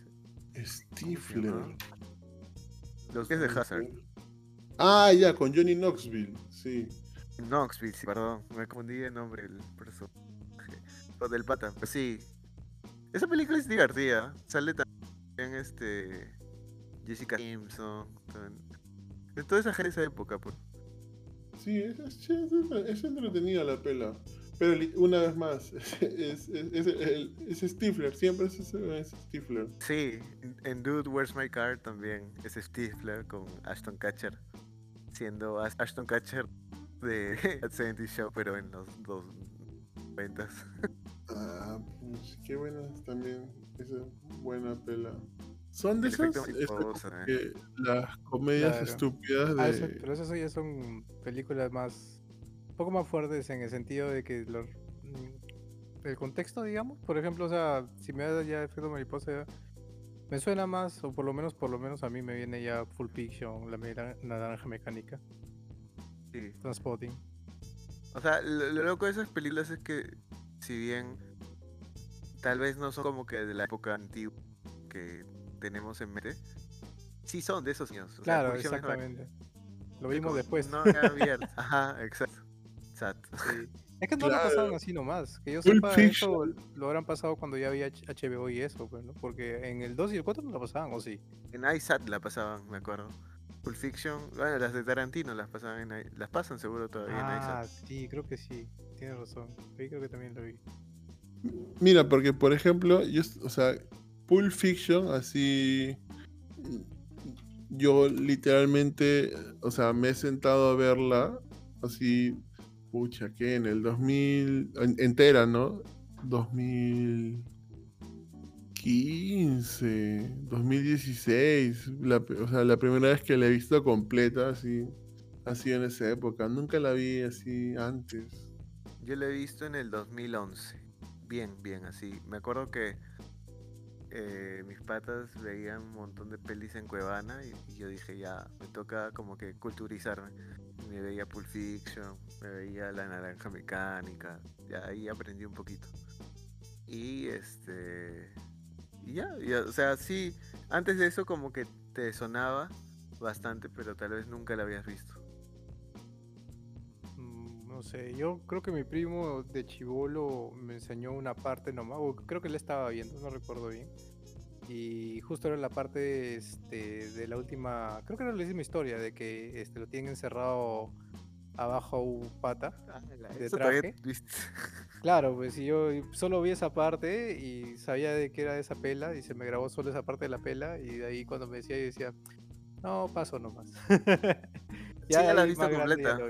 Stifler. Los que es de Hazard. Ah, ya, con Johnny Knoxville, sí. Knoxville, sí, perdón. Me confundí de nombre el personaje. O del pata. Pues sí. Esa película es divertida. Sale también este. Jessica Simpson. De toda esa gente de esa época, pues. Sí, es, es, es- entretenida la pela. Pero una vez más, es, es, es, el- es Stifler, siempre es, Stifler. Sí, en- Dude, Where's My Car también es Stifler con Ashton Kutcher. Siendo Ash- Ashton Kutcher de 70 Show, pero en los dos ventas. Ah, pues, qué buena también esa buena pela. Son de El esas, que las comedias Claro. estúpidas Ah, eso- de... pero esas ya son películas más. un poco más fuertes en el sentido de que los, mm, el contexto, digamos. Por ejemplo, o sea, si me da ya efecto mariposa, me suena más, o por lo menos, por lo menos a mí me viene ya Full Fiction, la, mera- la naranja mecánica, Sí. Transpotting. O sea, lo, lo loco de esas películas es que, si bien tal vez no son como que de la época antigua que tenemos en mente, sí son de esos años. O Claro, exactamente. Lo vimos después. No abierto. Ajá, exacto. Exacto. Sí. Es que no lo Claro. pasaban así nomás. Que yo sepa, eso lo habrán pasado cuando ya había HBO y eso, pues, ¿no? Porque en el 2 y el 4 no lo pasaban, ¿o sí? En iSat la pasaban, me acuerdo. Pulp Fiction, bueno, las de Tarantino las pasaban en i- las pasan seguro todavía en Ah, iSat. sí, creo que sí. Tienes razón. Ahí creo que también lo vi. Mira, porque por ejemplo, yo, o sea, Pulp Fiction, así, yo literalmente, o sea, me he sentado a verla, así, pucha, que en el 2000, en- entera, ¿no? 2015, 2016, la, o sea, la primera vez que la he visto completa, así, así en esa época, nunca la vi así antes. Yo la he visto en el 2011. Bien, bien, así. Me acuerdo que eh, mis patas veían un montón de pelis en Cuevana y, y yo dije, ya, me toca como que culturizarme. Me veía Pulp Fiction, me veía La Naranja Mecánica, ya ahí aprendí un poquito. Y este... Ya, o sea, sí, antes de eso como que te sonaba bastante, pero tal vez nunca la habías visto. Mm, No sé, yo creo que mi primo de Chivolo me enseñó una parte nomás, o creo que él estaba viendo, no recuerdo bien. Y justo era la parte este, de la última, creo que era la última historia, de que este, lo tienen encerrado abajo un pata. de Eso todavía traje. Claro, pues y yo solo vi esa parte y sabía de que era de esa pela y se me grabó solo esa parte de la pela y de ahí cuando me decía yo decía, No, paso nomás. ya de la ahí viste ya completa. lo.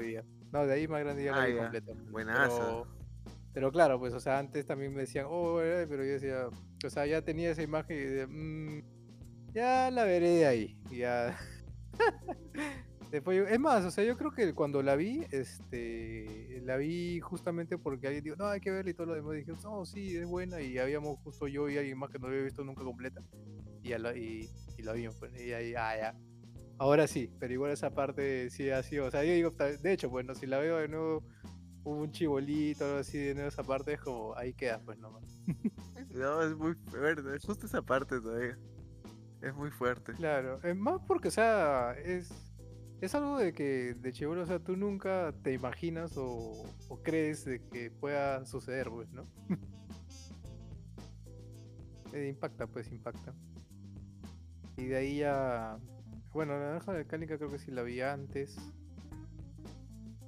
No, de ahí más grande ya Ah, la vi ya. completa. Buenazo. Pero, pero claro, pues, o sea, antes también me decían, oh, eh", pero yo decía, o sea, ya tenía esa imagen y de, "Mm, ya la veré de ahí. y Ya. Después yo- es más, o sea, yo creo que cuando la vi, este, la vi justamente porque alguien dijo, no, hay que verla y todo lo demás. Dije, no, sí, es buena. Y habíamos justo yo y alguien más que no había visto nunca completa. Y, la, y, y la vimos, pues, y ahí, ah, ya. Ahora sí, pero igual esa parte sí ha sido, o sea, yo digo, de hecho, bueno, si la veo de nuevo, hubo un chibolito, algo así, de nuevo esa parte, es como, ahí queda, pues nomás. No, es muy fuerte. Justo esa parte todavía. Es muy fuerte. Claro, es más porque, o sea, es, es algo de que de chivolo, o sea, tú nunca te imaginas o, o crees de que pueda suceder, pues, ¿no? Eh, impacta, pues, impacta. Y de ahí ya, bueno, la naranja mecánica creo que sí la vi antes.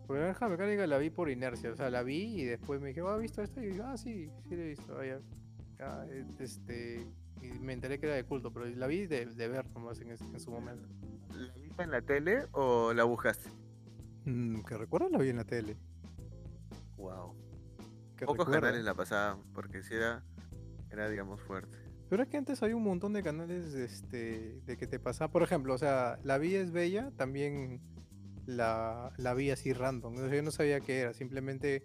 Porque la naranja mecánica la vi por inercia, o sea, la vi y después me dije, ¿has visto esto? Y dije, ah, sí, sí la he visto, vaya. Ya, eh, este, y me enteré que era de culto, pero la vi de, ver nomás en, en su momento. ¿La viste en la tele o la buscaste? Mm, que recuerdo la vi en la tele. Wow. Pocos canales la pasaban, porque si era, era digamos fuerte. Pero es que antes había un montón de canales este, de que te pasaba. Por ejemplo, o sea, La Vida es Bella también la, la vi así random. o sea, yo no sabía qué era. Simplemente,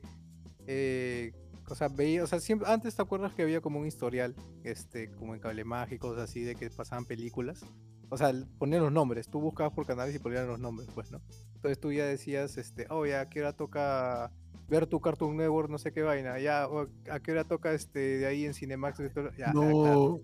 eh, o sea, veía, o sea, siempre, antes te acuerdas que había como un historial, este, como en Cable Mágicos, así, de que pasaban películas. O sea, ponían los nombres. Tú buscabas por canales y ponían los nombres, pues, ¿no? Entonces tú ya decías, este, oh, ya, ¿a qué hora toca ver tu Cartoon Network, no sé qué vaina? Ya, ¿a qué hora toca este, de ahí en Cinemax? Ya, ya, claro. No,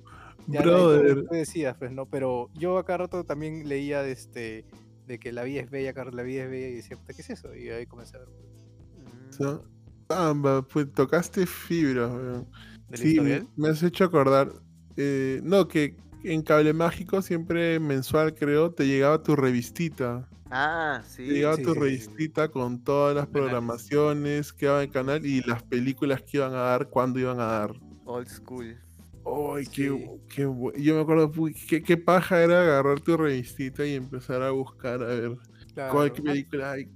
Ya, ahí tú- brother. decías, pues, ¿no? Pero yo acá rato también leía de este de que la vida es bella, la vida es bella, y decía, ¿qué es eso? Y ahí comencé a ver. Mm, So- Samba, pues tocaste fibra, weón. ¿Del Sí, me, me has hecho acordar. eh, no, que en Cable Mágico siempre mensual, creo, te llegaba tu revistita. Ah, sí. Te llegaba sí, tu sí, sí, sí. revistita con todas las programaciones que iban en canal y las películas que iban a dar, cuándo iban a dar. Old school. ¡Ay, qué, qué Yo me acuerdo, qué, qué paja era agarrar tu revistita y empezar a buscar a ver cuál Claro. qué película hay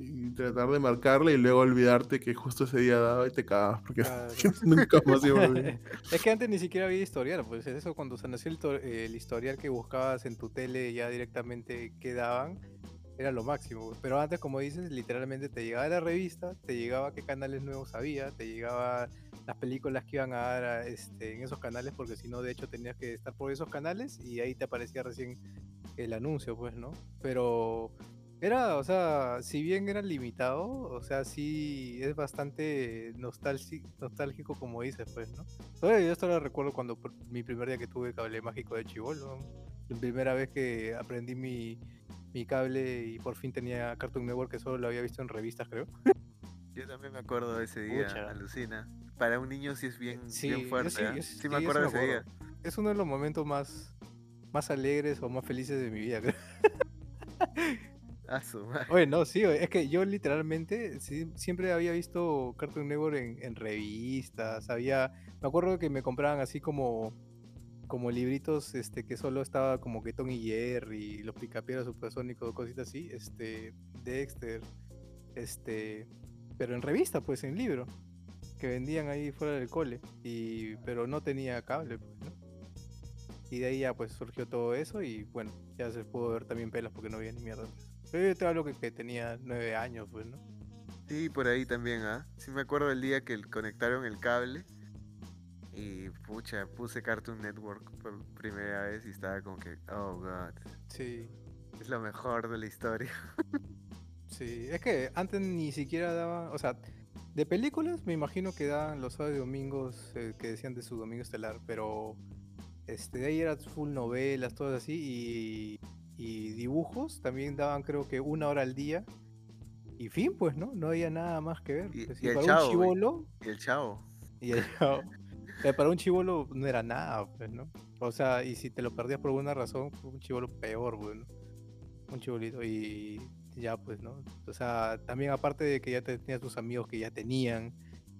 y tratar de marcarla y luego olvidarte que justo ese día daba y te cagabas porque Claro. nunca más iba a es que antes ni siquiera había historial, pues eso cuando se nació el, el historial que buscabas en tu tele ya directamente quedaban, era lo máximo. Pero antes, como dices, literalmente te llegaba la revista, te llegaba qué canales nuevos había, te llegaba las películas que iban a dar a, este, en esos canales, porque si no, de hecho, tenías que estar por esos canales y ahí te aparecía recién el anuncio, pues, ¿no? Pero era, o sea, si bien era limitado, o sea, sí es bastante nostálgico, como dices, pues, ¿no? Todavía yo esto lo recuerdo cuando por- mi primer día que tuve cable mágico de chivolo. La primera vez que aprendí mi, mi cable y por fin tenía Cartoon Network que solo lo había visto en revistas, creo. Yo también me acuerdo de ese día, Pucha. alucina. Para un niño sí es bien, Sí, bien yo fuerte. sí- yo Sí, sí, me acuerdo de ese día. Es uno de los momentos más, más alegres o más felices de mi vida, creo. Ah, su madre. Oye, no, sí, es que yo literalmente siempre había visto Cartoon Network en, revistas, había, me acuerdo que me compraban así como, como libritos, este, que solo estaba como que Tom y Jerry, los Picapiedras Supersónicos, cositas así, este, Dexter, este, pero en revista, pues, en libro, que vendían ahí fuera del cole, y, pero no tenía cable, pues. Y de ahí ya pues surgió todo eso y bueno, ya se pudo ver también pelas porque no había ni mierda. pues. Pero yo te hablo que, que tenía nueve años, pues, ¿no? Sí, por ahí también, ¿ah? Sí me acuerdo el día que conectaron el cable y pucha, puse Cartoon Network por primera vez y estaba como que, oh god, Sí, es lo mejor de la historia. sí. Es que antes ni siquiera daban, o sea, de películas me imagino que daban los sábados y domingos eh, que decían de su domingo estelar, pero este, de ahí era full novelas, todas así, y, y dibujos también daban creo que una hora al día. Y fin, pues, ¿no? No había nada más que ver. Y- pues, y el para Chavo, un güey. chivolo, Y el chavo. Y el chavo- para un chivolo no era nada, pues, ¿no? O sea, y si te lo perdías por alguna razón, fue un chivolo peor, pues, ¿no? Un chibolito. Y ya, pues, ¿no? O sea, también aparte de que ya te- tenías tus amigos que ya tenían,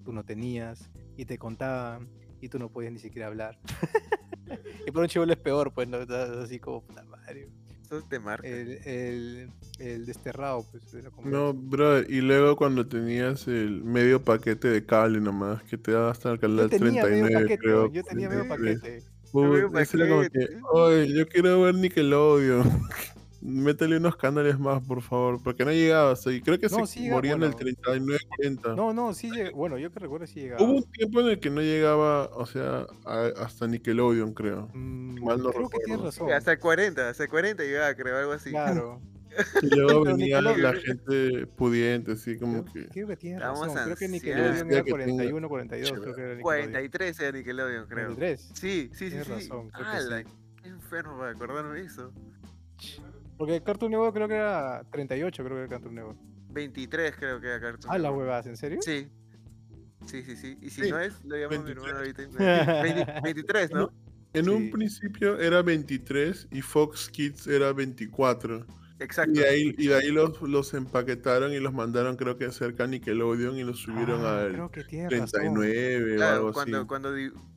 tú no tenías, y te contaban, y tú no podías ni siquiera hablar. y para un chivolo es peor, pues, ¿no? Así como, puta madre. Eso te marca. El, el, el desterrado, pues, de la No, bro, y luego cuando tenías el medio paquete de cable nomás, que te daba hasta el Yo canal tenía medio 39, paquete, creo. yo tenía medio 33. paquete. Uy, era como que, oye, yo quiero ver Nickelodeon. Métele unos canales más, por favor, porque no llegaba ahí. Creo que No, se sí moría en el bueno. 39, 40. No, no, sí llega, bueno, yo que recuerdo sí llegaba. Hubo un tiempo en el que no llegaba, o sea, a- hasta Nickelodeon, creo. Mm, mal no creo que tienes recuerdo. razón. Sí, hasta el 40, hasta el 40 llegaba, creo, algo así. Claro. Y luego venía la gente pudiente, así como Creo, que... creo que Estamos razón. Creo que. Nickelodeon era que tenga- 41, 42, creo que era Nickelodeon. 43 era Nickelodeon, creo. 43. Sí, sí, sí, Tienes sí. razón, creo que sí. qué enfermo para acordarme de eso. Porque Cartoon Network creo que era 38, creo que era Cartoon Network. 23 creo que era Cartoon Ah, la Network. huevas, ¿en serio? Sí. Sí, sí, sí. Y si Sí, no es, lo llamo a mi 23. hermano ahorita. y me- 20 23, ¿no? En Sí. un principio era 23 y Fox Kids era 24. Exacto. Y de ahí, y de ahí los, los empaquetaron y los mandaron creo que cerca a Nickelodeon y los subieron Ah, al creo que tienes razón. 39 o Claro, algo cuando, así. cuando,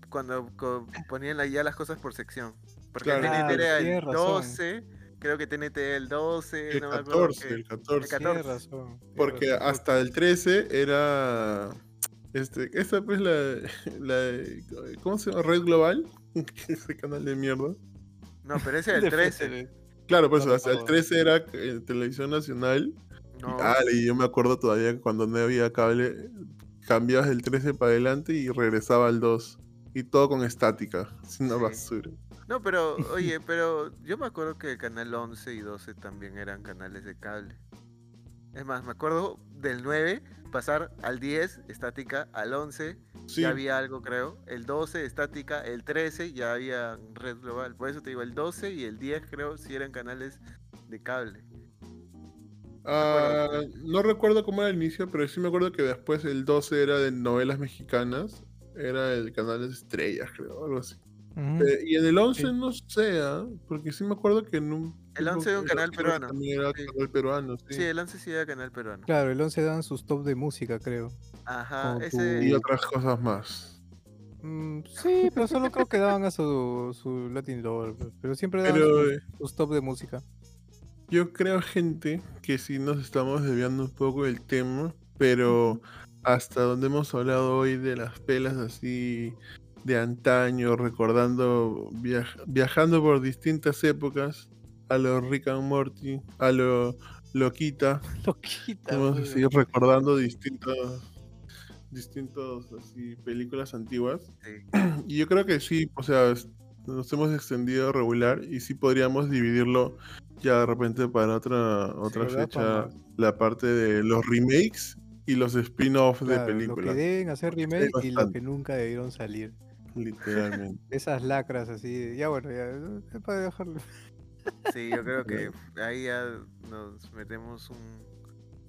cuando co- ponían ya las cosas por sección. Porque Claro. Claro, era el tienes razón. 12, creo que TNT el 12, El no me acuerdo 14, qué. el 14. el Tienes 14. razón. Porque razón. hasta el 13 era. Este, esta pues la, la. ¿Cómo se llama? Red Global. Ese canal de mierda. No, pero ese era el De 13. frente, Claro, pues No, hasta el no. 13 era eh, televisión nacional. No, Y, ah, y yo me acuerdo todavía que cuando no había cable, cambiabas el 13 para adelante y regresaba al 2. Y todo con estática. Es una Sí. basura. No, pero, oye, pero yo me acuerdo que el canal 11 y 12 también eran canales de cable. Es más, me acuerdo del 9 pasar al 10, estática, al 11, Sí, ya había algo creo, el 12, estática, el 13, ya había red global. Por eso te digo, el 12 y el 10 creo sí eran canales de cable. ah, no recuerdo cómo era el inicio, pero sí me acuerdo que después el 12 era de novelas mexicanas. Era el canal de estrellas, creo, algo así. Eh, y en el 11 Sí. no sé, ¿ah? porque sí me acuerdo que en un. El tiempo 11 era un canal peruano, También era sí. canal peruano, sí. Sí, el 11 sí era canal peruano. Claro, el 11 dan sus top de música, creo. Ajá. Y otras cosas más. Mm, sí, pero solo creo que daban a su, su Latin Lover, pe- pero siempre daban Pero sus, eh, sus top de música. yo creo, gente, que sí nos estamos desviando un poco del tema, pero hasta donde hemos hablado hoy de las pelas así de antaño, recordando, viaj- viajando por distintas épocas, a lo Rick and Morty, a lo Loquita, Loquita. Vamos a seguir recordando distintas distintos así películas antiguas Sí. y yo creo que sí o sea nos hemos extendido regular y sí podríamos dividirlo ya de repente para otra otra fecha Para- la parte de los remakes y los spin-offs de Claro, lo que películas deben hacer remake y lo que nunca debieron salir. literalmente Esas lacras así, ya bueno, ya, para dejarlo. Sí, yo creo que ahí ya nos metemos un,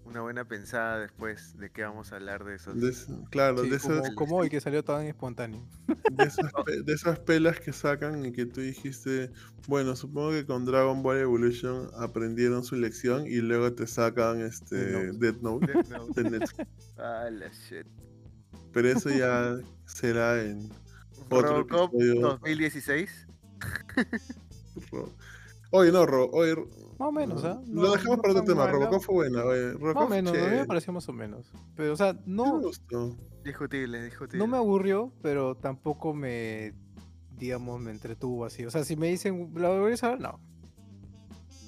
una buena pensada después de que vamos a hablar de esos. De es- claro Sí, de esas como, como hoy que salió tan espontáneo. de esas, pe- de esas pelas que sacan y que tú dijiste, bueno, supongo que con Dragon Ball Evolution aprendieron su lección y luego te sacan este Death Death Note Death Note. de Netflix. Ah, la shit. Pero eso ya será en Otro Robocop episodio. 2016. Ro- Oye, no, Ro, oye, Ro- Más o menos, ¿ah? lo No- dejamos no para otro tema. Robocop fue buena, oye, Robocop Más o menos, a mí me pareció más o menos. Pero, o sea, no, me gustó. Discutible, discutible. no me aburrió, pero tampoco me, digamos, me entretuvo así. O sea, si me dicen, ¿la volverías a ver? No,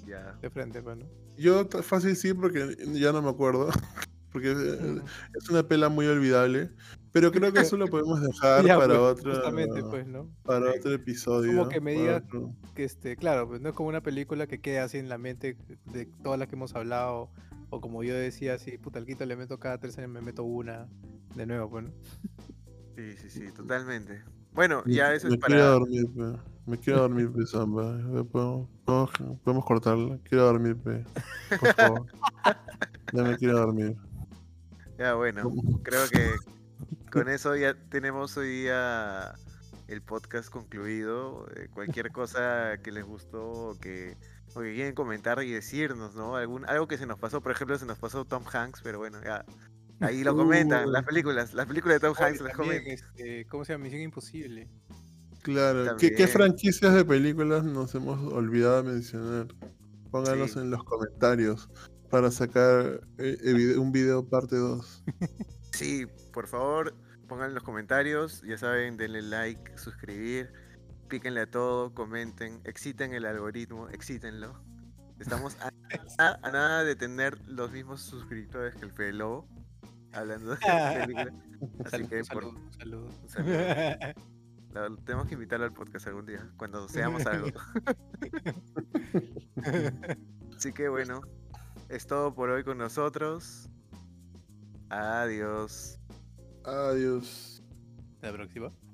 Ya. de frente, pues, bueno. Yo t- fácil sí, porque ya no me acuerdo. Porque eh, es una pela muy olvidable. Pero creo que eso lo podemos dejar Ya, para pues, otro. Justamente, pues, ¿no? Para Sí. otro episodio. que me para diga- otro- Que este, claro, pues no es como una película que queda así en la mente de todas las que hemos hablado. O como yo decía, así, puta, al quito le meto cada tres años, me meto una de nuevo, pues, ¿no? Sí, sí, sí, totalmente. Bueno, Me- ya eso me es quiero para. dormir, pe. Me quiero dormir, pe, Samba. Eh, ¿Podemos, podemos- podemos cortarla? Quiero dormir, pe. Por favor. ya me quiero dormir. Ya, bueno, creo que con eso ya tenemos hoy día el podcast concluido. Eh, cualquier cosa que les gustó o que, o que quieren comentar y decirnos, ¿no? Algún, algo que se nos pasó, por ejemplo, se nos pasó Tom Hanks, pero bueno, ya. Ahí lo comentan, las Uy. películas, las películas de Tom Hanks las también, comentan. este, ¿Cómo se llama? Misión Imposible. Claro. ¿Qué, franquicias de películas nos hemos olvidado de mencionar? Pónganos Sí. en los comentarios para sacar eh, eh, un video parte 2. Sí, por favor, pongan en los comentarios, ya saben, denle like, suscribir, píquenle a todo, comenten, exciten el algoritmo, excítenlo. Estamos a, nada de tener los mismos suscriptores que el Fede Lobo, hablando de películas. Así Salud, que por, salud. un saludo. la- tenemos que invitarlo al podcast algún día, cuando seamos algo. Así que bueno, es todo por hoy con nosotros. Adiós. Adiós. La próxima.